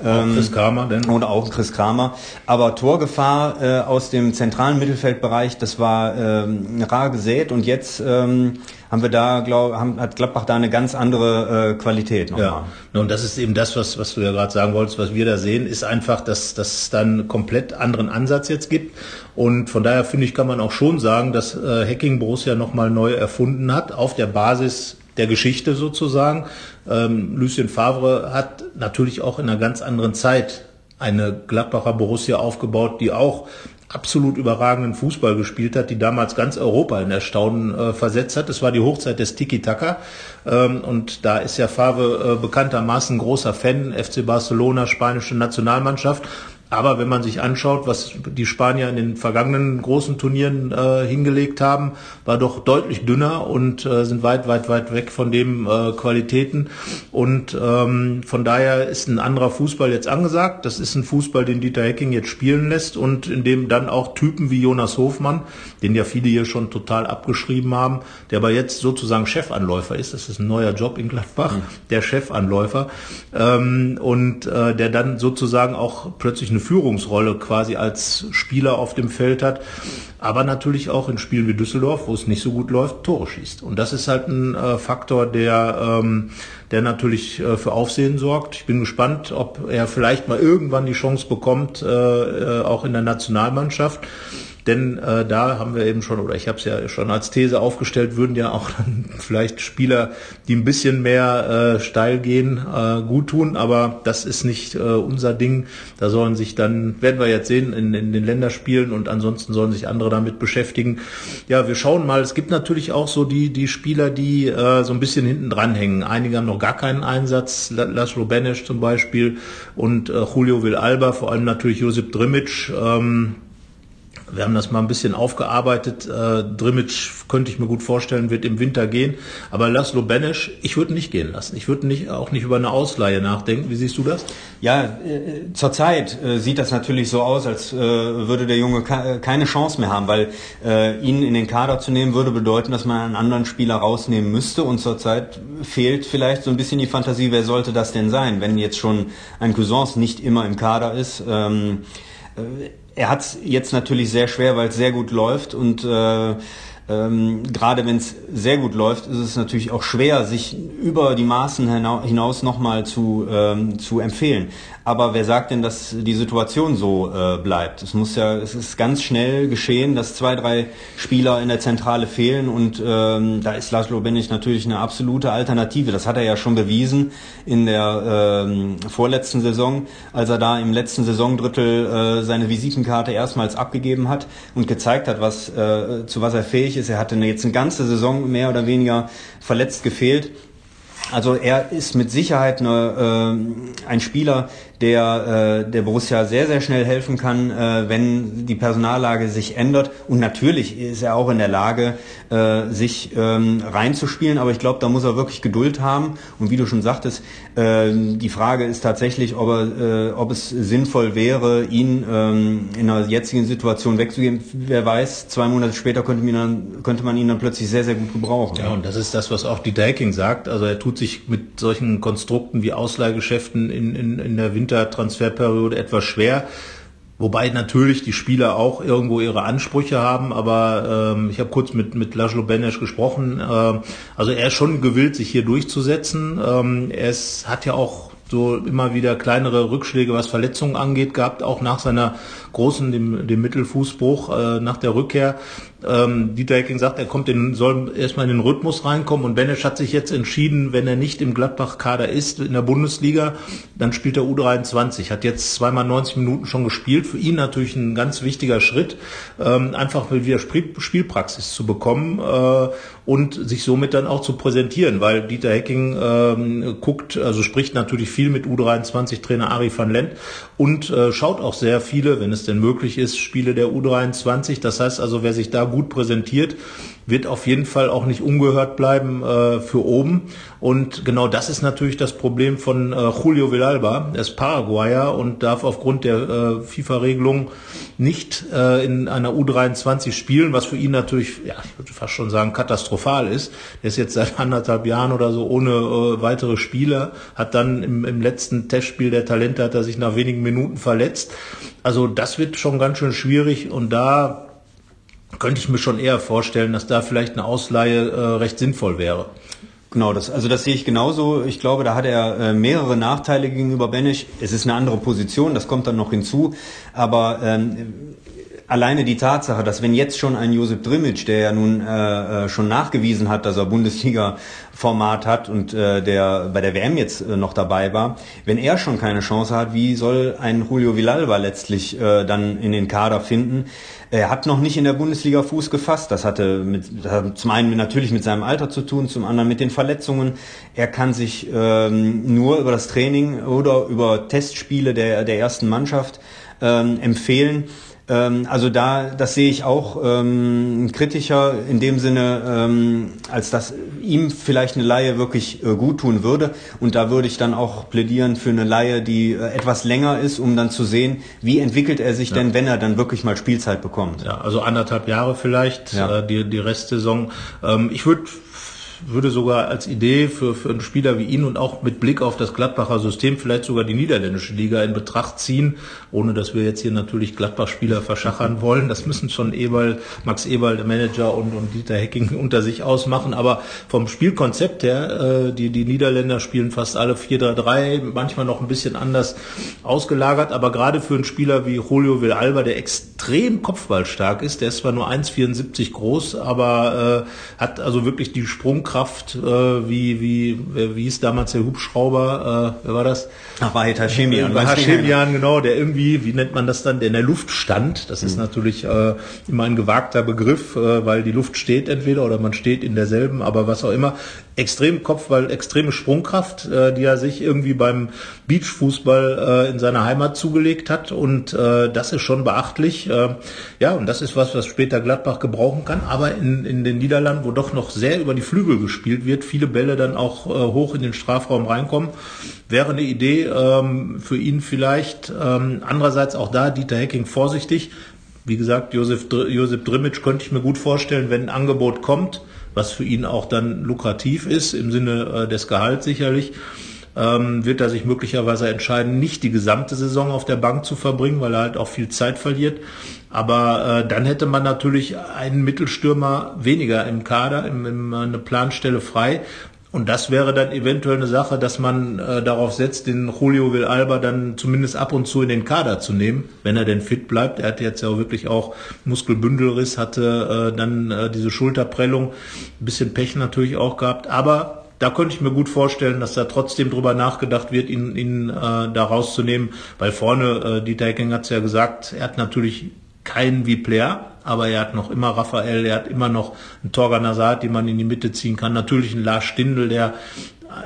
Ähm, Chris Kramer denn? Oder auch Chris Kramer. Aber Torgefahr äh, aus dem zentralen Mittelfeldbereich, das war ähm, rar gesät und jetzt ähm, haben wir da, glaub, haben, hat Gladbach da eine ganz andere äh, Qualität nochmal. Ja, und das ist eben das, was, was du ja gerade sagen wolltest, was wir da sehen, ist einfach, dass, dass es dann einen komplett anderen Ansatz jetzt gibt. Und von daher finde ich, kann man auch schon sagen, dass äh, Hacking Borussia nochmal neu erfunden hat, auf der Basis der Geschichte sozusagen. Ähm, Lucien Favre hat natürlich auch in einer ganz anderen Zeit eine Gladbacher Borussia aufgebaut, die auch absolut überragenden Fußball gespielt hat, die damals ganz Europa in Erstaunen äh, versetzt hat. Es war die Hochzeit des Tiki-Taka ähm, und da ist ja Favre äh, bekanntermaßen großer Fan, FC Barcelona, spanische Nationalmannschaft aber wenn man sich anschaut, was die Spanier in den vergangenen großen Turnieren äh, hingelegt haben, war doch deutlich dünner und äh, sind weit, weit, weit weg von dem äh, Qualitäten. Und ähm, von daher ist ein anderer Fußball jetzt angesagt. Das ist ein Fußball, den Dieter Hecking jetzt spielen lässt und in dem dann auch Typen wie Jonas Hofmann, den ja viele hier schon total abgeschrieben haben, der aber jetzt sozusagen Chefanläufer ist. Das ist ein neuer Job in Gladbach, mhm. der Chefanläufer. Ähm, und äh, der dann sozusagen auch plötzlich eine Führungsrolle quasi als Spieler auf dem Feld hat, aber natürlich auch in Spielen wie Düsseldorf, wo es nicht so gut läuft, Tore schießt. Und das ist halt ein äh, Faktor, der, ähm, der natürlich äh, für Aufsehen sorgt. Ich bin gespannt, ob er vielleicht mal irgendwann die Chance bekommt, äh, äh auch in der Nationalmannschaft. Denn äh, da haben wir eben schon, oder ich habe es ja schon als These aufgestellt, würden ja auch dann vielleicht Spieler, die ein bisschen mehr äh, steil gehen, äh, gut tun, aber das ist nicht äh, unser Ding. Da sollen sich dann, werden wir jetzt sehen, in, in den Länderspielen und ansonsten sollen sich andere damit beschäftigen. Ja, wir schauen mal. Es gibt natürlich auch so die, die Spieler, die äh, so ein bisschen hinten dran hängen. Einige haben noch gar keinen Einsatz, Laszlo Benesch zum Beispiel und äh, Julio Villalba, vor allem natürlich Josip Drimic. Ähm, wir haben das mal ein bisschen aufgearbeitet. Äh, Drimic könnte ich mir gut vorstellen, wird im Winter gehen. Aber Laszlo Benesch, ich würde nicht gehen lassen. Ich würde nicht, auch nicht über eine Ausleihe nachdenken. Wie siehst du das? Ja, äh, zurzeit äh, sieht das natürlich so aus, als äh, würde der Junge keine Chance mehr haben, weil äh, ihn in den Kader zu nehmen würde bedeuten, dass man einen anderen Spieler rausnehmen müsste. Und zurzeit fehlt vielleicht so ein bisschen die Fantasie, wer sollte das denn sein, wenn jetzt schon ein Cousins nicht immer im Kader ist. Ähm, äh, er hat es jetzt natürlich sehr schwer, weil es sehr gut läuft und äh, ähm, gerade wenn es sehr gut läuft, ist es natürlich auch schwer, sich über die Maßen hinaus nochmal zu, ähm, zu empfehlen. Aber wer sagt denn, dass die Situation so äh, bleibt? Es muss ja, es ist ganz schnell geschehen, dass zwei, drei Spieler in der Zentrale fehlen und ähm, da ist Laszlo Benich natürlich eine absolute Alternative. Das hat er ja schon bewiesen in der ähm, vorletzten Saison, als er da im letzten Saisondrittel äh, seine Visitenkarte erstmals abgegeben hat und gezeigt hat, was äh, zu was er fähig ist. Er hatte jetzt eine ganze Saison mehr oder weniger verletzt gefehlt. Also er ist mit Sicherheit eine, äh, ein Spieler, der äh, der Borussia sehr, sehr schnell helfen kann, äh, wenn die Personallage sich ändert. Und natürlich ist er auch in der Lage, äh, sich ähm, reinzuspielen, aber ich glaube, da muss er wirklich Geduld haben. Und wie du schon sagtest, äh, die Frage ist tatsächlich, ob, er, äh, ob es sinnvoll wäre, ihn ähm, in der jetzigen Situation wegzugeben. Wer weiß, zwei Monate später könnte man, ihn dann, könnte man ihn dann plötzlich sehr, sehr gut gebrauchen. Ja, und das ist das, was auch die Daking sagt. Also er tut sich mit solchen Konstrukten wie Ausleihgeschäften in, in, in der Winter Wintertransferperiode etwas schwer. Wobei natürlich die Spieler auch irgendwo ihre Ansprüche haben, aber ähm, ich habe kurz mit, mit Laszlo Benesch gesprochen. Äh, also er ist schon gewillt, sich hier durchzusetzen. Ähm, ist, hat ja auch so immer wieder kleinere Rückschläge, was Verletzungen angeht, gehabt, auch nach seiner großen, dem, dem Mittelfußbruch, äh, nach der Rückkehr ähm, Dieter Hecking sagt, er kommt in, soll erstmal in den Rhythmus reinkommen und Benesch hat sich jetzt entschieden, wenn er nicht im Gladbach-Kader ist in der Bundesliga, dann spielt er U23. Hat jetzt zweimal 90 Minuten schon gespielt. Für ihn natürlich ein ganz wichtiger Schritt, ähm, einfach wieder Spielpraxis zu bekommen äh, und sich somit dann auch zu präsentieren, weil Dieter Hecking ähm, guckt, also spricht natürlich viel mit U23-Trainer Ari van Lent und äh, schaut auch sehr viele, wenn es denn möglich ist, Spiele der U23. Das heißt also, wer sich da gut präsentiert, wird auf jeden Fall auch nicht ungehört bleiben äh, für oben. Und genau das ist natürlich das Problem von äh, Julio Villalba. Er ist Paraguayer und darf aufgrund der äh, FIFA-Regelung nicht äh, in einer U23 spielen, was für ihn natürlich, ja, ich würde fast schon sagen, katastrophal ist. Er ist jetzt seit anderthalb Jahren oder so ohne äh, weitere Spiele, hat dann im, im letzten Testspiel der Talente hat er sich nach wenigen Minuten verletzt. Also das wird schon ganz schön schwierig und da könnte ich mir schon eher vorstellen, dass da vielleicht eine Ausleihe äh, recht sinnvoll wäre. Genau, das, also das sehe ich genauso. Ich glaube, da hat er äh, mehrere Nachteile gegenüber Benisch. Es ist eine andere Position, das kommt dann noch hinzu. Aber ähm, alleine die Tatsache, dass wenn jetzt schon ein Josip Drimic, der ja nun äh, äh, schon nachgewiesen hat, dass er Bundesliga-Format hat und äh, der bei der WM jetzt äh, noch dabei war, wenn er schon keine Chance hat, wie soll ein Julio Villalba letztlich äh, dann in den Kader finden? Er hat noch nicht in der Bundesliga Fuß gefasst. Das hatte mit, das hat zum einen natürlich mit seinem Alter zu tun, zum anderen mit den Verletzungen. Er kann sich ähm, nur über das Training oder über Testspiele der, der ersten Mannschaft ähm, empfehlen. Ähm, also da, das sehe ich auch ähm, kritischer in dem Sinne, ähm, als dass ihm vielleicht eine Laie wirklich äh, gut tun würde. Und da würde ich dann auch plädieren für eine Laie, die äh, etwas länger ist, um dann zu sehen, wie entwickelt er sich ja. denn, wenn er dann wirklich mal Spielzeit bekommt. Ja, also anderthalb Jahre vielleicht, ja. äh, die, die Restsaison. Ähm, ich würde würde sogar als Idee für, für einen Spieler wie ihn und auch mit Blick auf das Gladbacher System vielleicht sogar die niederländische Liga in Betracht ziehen, ohne dass wir jetzt hier natürlich Gladbach-Spieler verschachern wollen. Das müssen schon Eberl, Max Eberl, der Manager und, und Dieter Hecking unter sich ausmachen. Aber vom Spielkonzept her, äh, die, die Niederländer spielen fast alle 4-3-3, manchmal noch ein bisschen anders ausgelagert, aber gerade für einen Spieler wie Julio Villalba, der extrem kopfballstark ist, der ist zwar nur 1,74 groß, aber äh, hat also wirklich die Sprungkraft, äh, wie, wie, wie hieß damals der Hubschrauber, äh, wer war das? Ach, Wahid Hashemian. Hashemian, genau, der irgendwie, wie nennt man das dann, der in der Luft stand. Das ist mhm. natürlich äh, immer ein gewagter Begriff, äh, weil die Luft steht entweder oder man steht in derselben, aber was auch immer. Extrem Kopfball, extreme Sprungkraft, äh, die er sich irgendwie beim Beachfußball äh, in seiner Heimat zugelegt hat und äh, das ist schon beachtlich. Äh, ja, und das ist was, was später Gladbach gebrauchen kann, aber in, in den Niederlanden, wo doch noch sehr über die Flügel gespielt wird, viele Bälle dann auch äh, hoch in den Strafraum reinkommen, wäre eine Idee ähm, für ihn vielleicht. Ähm, andererseits auch da Dieter Hecking vorsichtig. Wie gesagt, Josef, Josef Drimmitsch könnte ich mir gut vorstellen, wenn ein Angebot kommt, was für ihn auch dann lukrativ ist, im Sinne äh, des Gehalts sicherlich, ähm, wird er sich möglicherweise entscheiden, nicht die gesamte Saison auf der Bank zu verbringen, weil er halt auch viel Zeit verliert. Aber äh, dann hätte man natürlich einen Mittelstürmer weniger im Kader, im, eine Planstelle frei. Und das wäre dann eventuell eine Sache, dass man äh, darauf setzt, den Julio Villalba dann zumindest ab und zu in den Kader zu nehmen, wenn er denn fit bleibt. Er hatte jetzt ja auch wirklich auch Muskelbündelriss, hatte äh, dann äh, diese Schulterprellung, ein bisschen Pech natürlich auch gehabt. Aber da könnte ich mir gut vorstellen, dass da trotzdem drüber nachgedacht wird, ihn, ihn äh, da rauszunehmen, weil vorne, äh, Dieter Hecking hat es ja gesagt, er hat natürlich keinen wie Player, aber er hat noch immer Raphael, er hat immer noch einen Torgan Hazard, den man in die Mitte ziehen kann. Natürlich einen Lars Stindl, der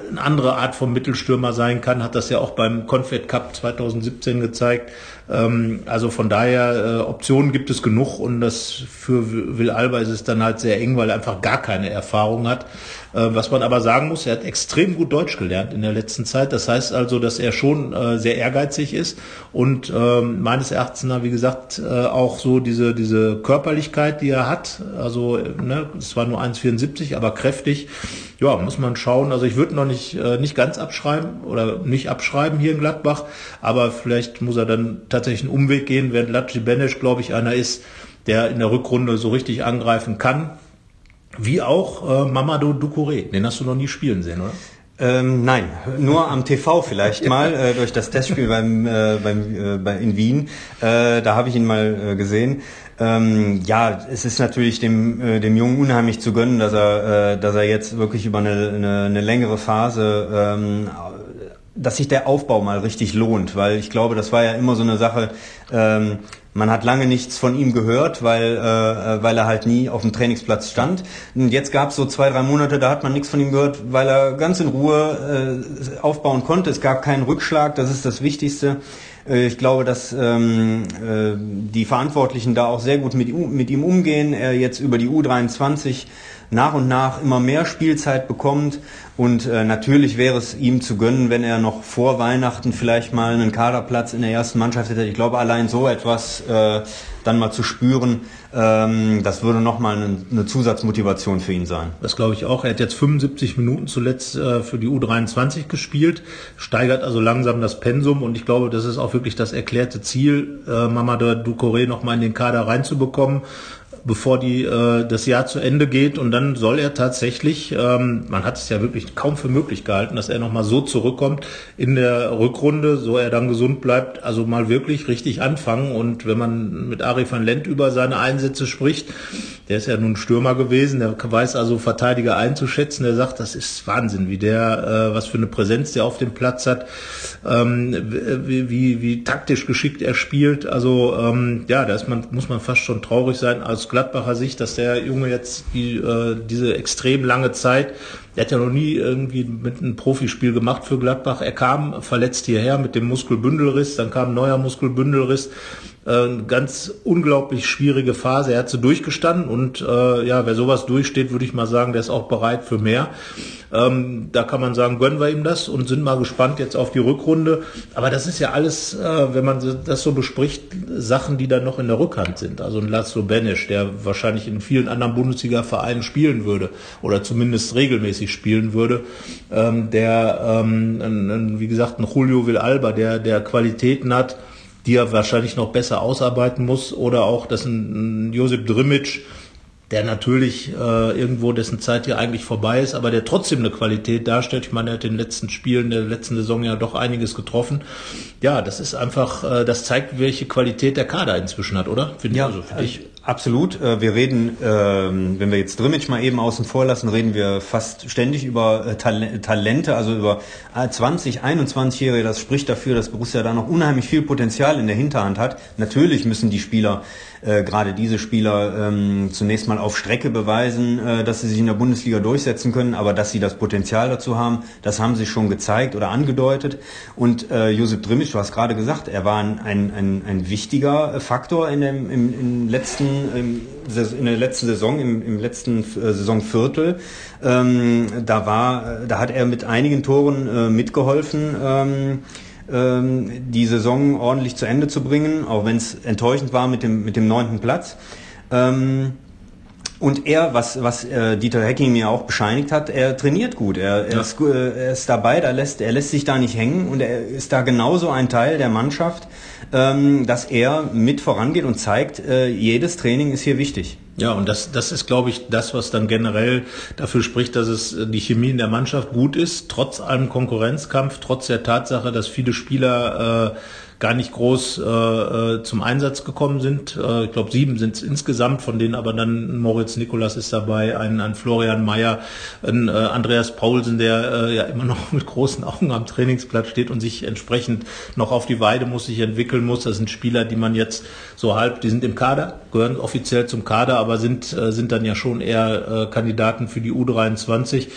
eine andere Art von Mittelstürmer sein kann, hat das ja auch beim Confed Cup 2017 gezeigt. Ähm, also von daher, äh, Optionen gibt es genug und das für Will Alba ist es dann halt sehr eng, weil er einfach gar keine Erfahrung hat. Äh, was man aber sagen muss, er hat extrem gut Deutsch gelernt in der letzten Zeit. Das heißt also, dass er schon äh, sehr ehrgeizig ist und ähm, meines Erachtens, wie gesagt, auch so diese, diese Körperlichkeit, die er hat. Also, ne, es war nur 1,74, aber kräftig. Ja, muss man schauen. Also ich würde noch nicht, nicht ganz abschreiben oder nicht abschreiben hier in Gladbach, aber vielleicht muss er dann tatsächlich einen Umweg gehen, während Laci Benesch, glaube ich, einer ist, der in der Rückrunde so richtig angreifen kann. Wie auch äh, Mamadou Ducouré. Den hast du noch nie spielen sehen, oder? Ähm, nein, nur am TV vielleicht mal äh, durch das Testspiel beim, äh, beim äh, bei, in Wien. Äh, da habe ich ihn mal äh, gesehen. Ähm, ja, es ist natürlich dem äh, dem Jungen unheimlich zu gönnen, dass er äh, dass er jetzt wirklich über eine, eine, eine längere Phase ähm, dass sich der Aufbau mal richtig lohnt, weil ich glaube, das war ja immer so eine Sache, ähm, man hat lange nichts von ihm gehört, weil, äh, weil er halt nie auf dem Trainingsplatz stand. Und jetzt gab es so zwei, drei Monate, da hat man nichts von ihm gehört, weil er ganz in Ruhe äh, aufbauen konnte. Es gab keinen Rückschlag, das ist das Wichtigste. Äh, ich glaube, dass ähm, äh, die Verantwortlichen da auch sehr gut mit, mit ihm umgehen. Er jetzt über die U23 nach und nach immer mehr Spielzeit bekommt. Und äh, natürlich wäre es ihm zu gönnen, wenn er noch vor Weihnachten vielleicht mal einen Kaderplatz in der ersten Mannschaft hätte. Ich glaube, allein so etwas äh, dann mal zu spüren, ähm, das würde nochmal eine, eine Zusatzmotivation für ihn sein. Das glaube ich auch. Er hat jetzt 75 Minuten zuletzt äh, für die U23 gespielt, steigert also langsam das Pensum und ich glaube, das ist auch wirklich das erklärte Ziel, äh, Mamadou Ducoré nochmal in den Kader reinzubekommen bevor die, äh, das Jahr zu Ende geht. Und dann soll er tatsächlich, ähm, man hat es ja wirklich kaum für möglich gehalten, dass er nochmal so zurückkommt in der Rückrunde, so er dann gesund bleibt, also mal wirklich richtig anfangen. Und wenn man mit Ari van Lent über seine Einsätze spricht, der ist ja nun Stürmer gewesen, der weiß also Verteidiger einzuschätzen, der sagt, das ist Wahnsinn, wie der, äh, was für eine Präsenz der auf dem Platz hat, ähm, wie, wie, wie taktisch geschickt er spielt. Also ähm, ja, da ist man, muss man fast schon traurig sein als Gladbacher Sicht, dass der Junge jetzt die, äh, diese extrem lange Zeit Der hat ja noch nie irgendwie mit einem Profispiel gemacht für Gladbach. Er kam verletzt hierher mit dem Muskelbündelriss, dann kam ein neuer Muskelbündelriss. Äh, ganz unglaublich schwierige Phase. Er hat sie durchgestanden und äh, ja, wer sowas durchsteht, würde ich mal sagen, der ist auch bereit für mehr. Ähm, da kann man sagen, gönnen wir ihm das und sind mal gespannt jetzt auf die Rückrunde. Aber das ist ja alles, äh, wenn man das so bespricht, Sachen, die dann noch in der Rückhand sind. Also ein Laszlo Benesch, der wahrscheinlich in vielen anderen Bundesliga-Vereinen spielen würde oder zumindest regelmäßig spielen würde. Ähm, der, ähm, ein, wie gesagt, ein Julio Villalba, der, der Qualitäten hat, die er wahrscheinlich noch besser ausarbeiten muss. Oder auch, dass ein, ein Josip Drimic, der natürlich äh, irgendwo dessen Zeit hier eigentlich vorbei ist, aber der trotzdem eine Qualität darstellt. Ich meine, er hat in den letzten Spielen der letzten Saison ja doch einiges getroffen. Ja, das ist einfach, äh, das zeigt, welche Qualität der Kader inzwischen hat, oder? Finde ja, also, find ich. Absolut. Äh, wir reden, ähm, wenn wir jetzt Drimmitsch mal eben außen vor lassen, reden wir fast ständig über äh, Talente, also über 20, äh, 21-Jährige. Das spricht dafür, dass Borussia da noch unheimlich viel Potenzial in der Hinterhand hat. Natürlich müssen die Spieler äh, gerade diese Spieler ähm, zunächst mal auf Strecke beweisen, äh, dass sie sich in der Bundesliga durchsetzen können, aber dass sie das Potenzial dazu haben, das haben sie schon gezeigt oder angedeutet. Und äh, Josip Drimic, du hast gerade gesagt, er war ein, ein, ein, ein wichtiger Faktor in, dem, im, im letzten, im, in der letzten Saison, im, im letzten äh, Saisonviertel. Ähm, da war, da hat er mit einigen Toren äh, mitgeholfen. Ähm, die Saison ordentlich zu Ende zu bringen, auch wenn es enttäuschend war mit dem, mit dem neunten Platz. Ähm, und er, was, was äh, Dieter Hecking mir auch bescheinigt hat, er trainiert gut. Er, er, ja. ist, äh, er ist dabei, da lässt, er lässt sich da nicht hängen und er ist da genauso ein Teil der Mannschaft, ähm, dass er mit vorangeht und zeigt, äh, jedes Training ist hier wichtig. Ja, und das, das ist, glaube ich, das, was dann generell dafür spricht, dass es äh, die Chemie in der Mannschaft gut ist, trotz allem Konkurrenzkampf, trotz der Tatsache, dass viele Spieler äh, gar nicht groß äh, äh, zum Einsatz gekommen sind. Äh, ich glaube, sieben sind es insgesamt, von denen aber dann Moritz Nikolas ist dabei, ein, ein Florian Mayer, ein äh, Andreas Paulsen, der äh, ja immer noch mit großen Augen am Trainingsplatz steht und sich entsprechend noch auf die Weide muss, sich entwickeln muss. Das sind Spieler, die man jetzt so halb, die sind im Kader, gehören offiziell zum Kader, aber sind, äh, sind dann ja schon eher äh, Kandidaten für die U23.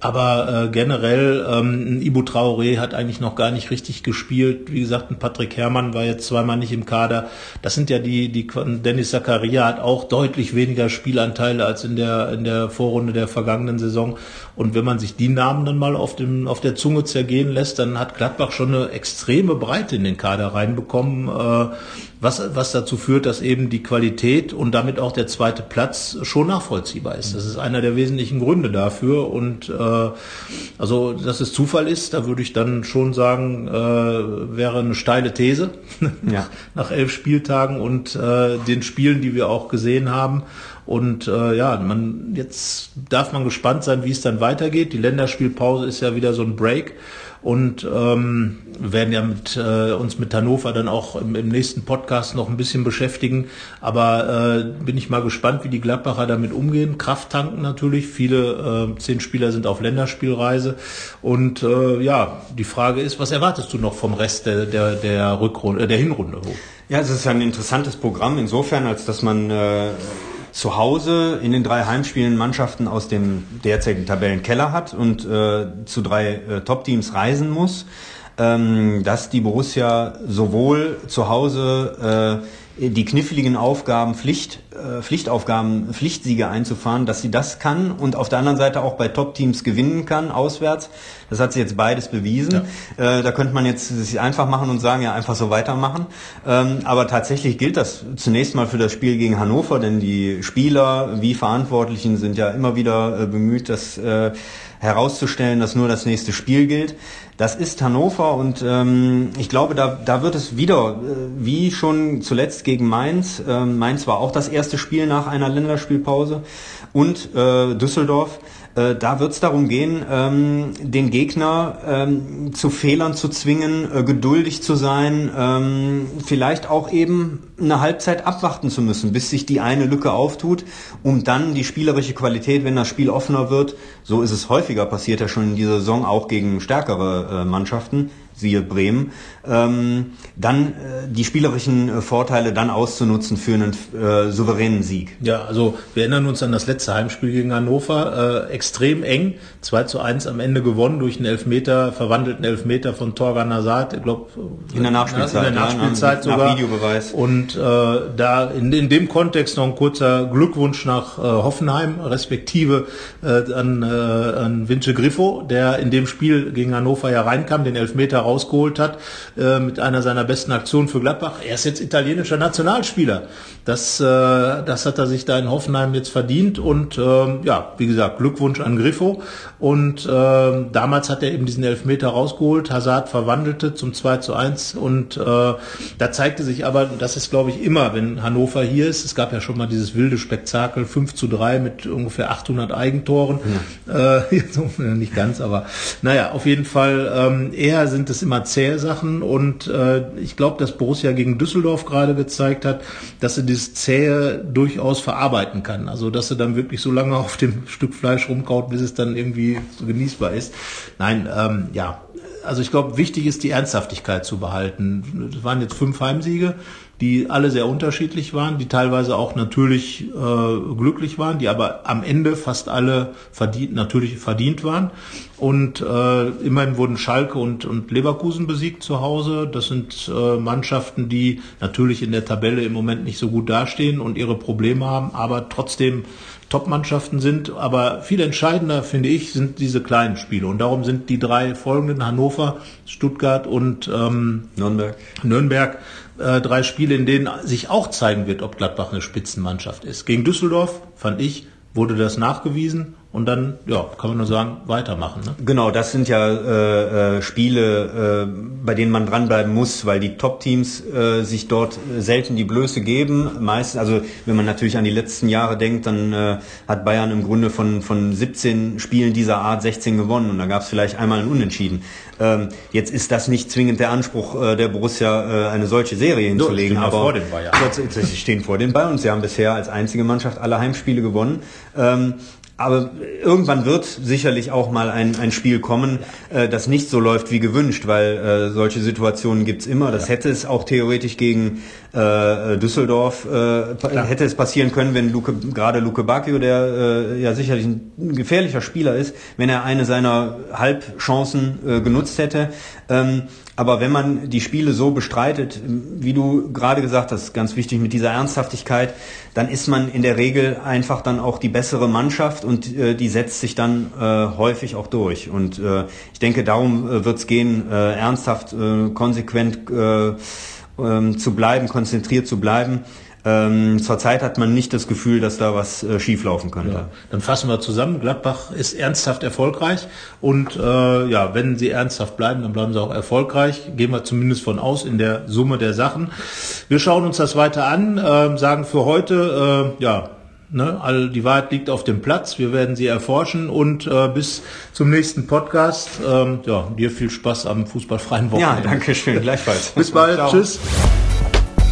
Aber äh, generell, ähm, Ibu Traoré hat eigentlich noch gar nicht richtig gespielt. Wie gesagt, ein Patrick Herrmann war jetzt zweimal nicht im Kader. Das sind ja die, die Dennis Zakaria hat auch deutlich weniger Spielanteile als in der, in der Vorrunde der vergangenen Saison. Und wenn man sich die Namen dann mal auf, dem, auf der Zunge zergehen lässt, dann hat Gladbach schon eine extreme Breite in den Kader reinbekommen. Äh, was, was dazu führt, dass eben die Qualität und damit auch der zweite Platz schon nachvollziehbar ist. Das ist einer der wesentlichen Gründe dafür. Und äh, also, dass es Zufall ist, da würde ich dann schon sagen, äh, wäre eine steile These ja. nach elf Spieltagen und äh, den Spielen, die wir auch gesehen haben. Und äh, ja, man jetzt darf man gespannt sein, wie es dann weitergeht. Die Länderspielpause ist ja wieder so ein Break. Und ähm, werden ja mit, äh, uns mit Hannover dann auch im, im nächsten Podcast noch ein bisschen beschäftigen. Aber äh, bin ich mal gespannt, wie die Gladbacher damit umgehen. Kraft tanken natürlich. Viele, äh, zehn Spieler sind auf Länderspielreise. Und äh, ja, die Frage ist, was erwartest du noch vom Rest der, der, der Rückrunde, äh, der Hinrunde? Ja, es ist ein interessantes Programm insofern, als dass man äh, zu Hause in den drei Heimspielen Mannschaften aus dem derzeitigen Tabellenkeller hat und äh, zu drei äh, Top-Teams reisen muss, ähm, dass die Borussia sowohl zu Hause äh, die kniffligen Aufgaben, Pflicht, äh, Pflichtaufgaben, Pflichtsiege einzufahren, dass sie das kann und auf der anderen Seite auch bei Top-Teams gewinnen kann, auswärts. Das hat sie jetzt beides bewiesen. Ja. Äh, da könnte man jetzt sich einfach machen und sagen, ja, einfach so weitermachen. Ähm, aber tatsächlich gilt das zunächst mal für das Spiel gegen Hannover, denn die Spieler wie Verantwortlichen sind ja immer wieder äh, bemüht, das äh, herauszustellen, dass nur das nächste Spiel gilt. Das ist Hannover und ähm, ich glaube, da, da wird es wieder, äh, wie schon zuletzt gegen Mainz, äh, Mainz war auch das erste Spiel nach einer Länderspielpause und äh, Düsseldorf, äh, da wird es darum gehen, ähm, den Gegner ähm, zu Fehlern zu zwingen, äh, geduldig zu sein, ähm, vielleicht auch eben eine Halbzeit abwarten zu müssen, bis sich die eine Lücke auftut, um dann die spielerische Qualität, wenn das Spiel offener wird, so ist es häufiger passiert ja schon in dieser Saison auch gegen stärkere äh, Mannschaften, siehe Bremen, ähm, dann äh, die spielerischen äh, Vorteile dann auszunutzen für einen äh, souveränen Sieg. Ja, also wir erinnern uns an das letzte Heimspiel gegen Hannover. Äh, extrem eng. 2 zu 1 am Ende gewonnen durch einen Elfmeter, verwandelten Elfmeter von Torgan Hazard, ich glaube in der Nachspielzeit, in der Nachspielzeit ja, sogar. Nach Videobeweis. Und äh, da in, in dem Kontext noch ein kurzer Glückwunsch nach äh, Hoffenheim, respektive äh, an, äh, an Vince Griffo, der in dem Spiel gegen Hannover ja reinkam, den Elfmeter rausgeholt hat, äh, mit einer seiner besten Aktionen für Gladbach. Er ist jetzt italienischer Nationalspieler. Das, äh, das hat er sich da in Hoffenheim jetzt verdient und äh, ja, wie gesagt, Glückwunsch an Griffo. Und äh, damals hat er eben diesen Elfmeter rausgeholt, Hazard verwandelte zum 2 zu 1 und äh, da zeigte sich aber, das ist glaube ich immer, wenn Hannover hier ist, es gab ja schon mal dieses wilde Spektakel 5 zu 3 mit ungefähr 800 Eigentoren, ja. äh, nicht ganz, aber naja, auf jeden Fall ähm, eher sind es immer zähe Sachen und äh, ich glaube, dass Borussia gegen Düsseldorf gerade gezeigt hat, dass sie dieses Zähe durchaus verarbeiten kann. Also dass sie dann wirklich so lange auf dem Stück Fleisch rumkaut, bis es dann irgendwie so genießbar ist. Nein, ähm, ja, also ich glaube, wichtig ist die Ernsthaftigkeit zu behalten. Es waren jetzt fünf Heimsiege, die alle sehr unterschiedlich waren, die teilweise auch natürlich äh, glücklich waren, die aber am Ende fast alle verdient, natürlich verdient waren. Und äh, immerhin wurden Schalke und, und Leverkusen besiegt zu Hause. Das sind äh, Mannschaften, die natürlich in der Tabelle im Moment nicht so gut dastehen und ihre Probleme haben, aber trotzdem Top-Mannschaften sind. Aber viel entscheidender, finde ich, sind diese kleinen Spiele. Und darum sind die drei folgenden, Hannover, Stuttgart und ähm, Nürnberg, Nürnberg äh, drei Spiele, in denen sich auch zeigen wird, ob Gladbach eine Spitzenmannschaft ist. Gegen Düsseldorf, fand ich, wurde das nachgewiesen und dann, ja, kann man nur sagen, weitermachen. Ne? Genau, das sind ja äh, äh, Spiele, äh, bei denen man dranbleiben muss, weil die Top-Teams äh, sich dort selten die Blöße geben. Meistens, also wenn man natürlich an die letzten Jahre denkt, dann äh, hat Bayern im Grunde von, von 17 Spielen dieser Art 16 gewonnen und da gab es vielleicht einmal ein Unentschieden. Ähm, jetzt ist das nicht zwingend der Anspruch äh, der Borussia, äh, eine solche Serie hinzulegen. So, aber vor den Bayern. Sie stehen vor den Bayern und sie haben bisher als einzige Mannschaft alle Heimspiele gewonnen. Ähm, aber irgendwann wird sicherlich auch mal ein, ein Spiel kommen, äh, das nicht so läuft wie gewünscht, weil äh, solche Situationen gibt's immer. Das hätte es auch theoretisch gegen äh, Düsseldorf äh, hätte es passieren können, wenn Luke, gerade Luke Bacchio, der äh, ja sicherlich ein gefährlicher Spieler ist, wenn er eine seiner Halbchancen äh, genutzt hätte. Ähm, aber wenn man die Spiele so bestreitet, wie du gerade gesagt hast, ganz wichtig mit dieser Ernsthaftigkeit, dann ist man in der Regel einfach dann auch die bessere Mannschaft und äh, die setzt sich dann äh, häufig auch durch. Und äh, ich denke, darum äh, wird es gehen, äh, ernsthaft, äh, konsequent äh, ähm, zu bleiben, konzentriert zu bleiben. Ähm, zurzeit hat man nicht das Gefühl, dass da was äh, schieflaufen könnte. Ja, dann fassen wir zusammen. Gladbach ist ernsthaft erfolgreich und äh, ja, wenn sie ernsthaft bleiben, dann bleiben sie auch erfolgreich. Gehen wir zumindest von aus in der Summe der Sachen. Wir schauen uns das weiter an, äh, sagen für heute, äh, ja, Ne, all die Wahrheit liegt auf dem Platz. Wir werden sie erforschen und äh, bis zum nächsten Podcast. Ähm, ja, dir viel Spaß am fußballfreien Wochenende. Ja, danke schön. Gleichfalls. bis bald. Ciao. Tschüss.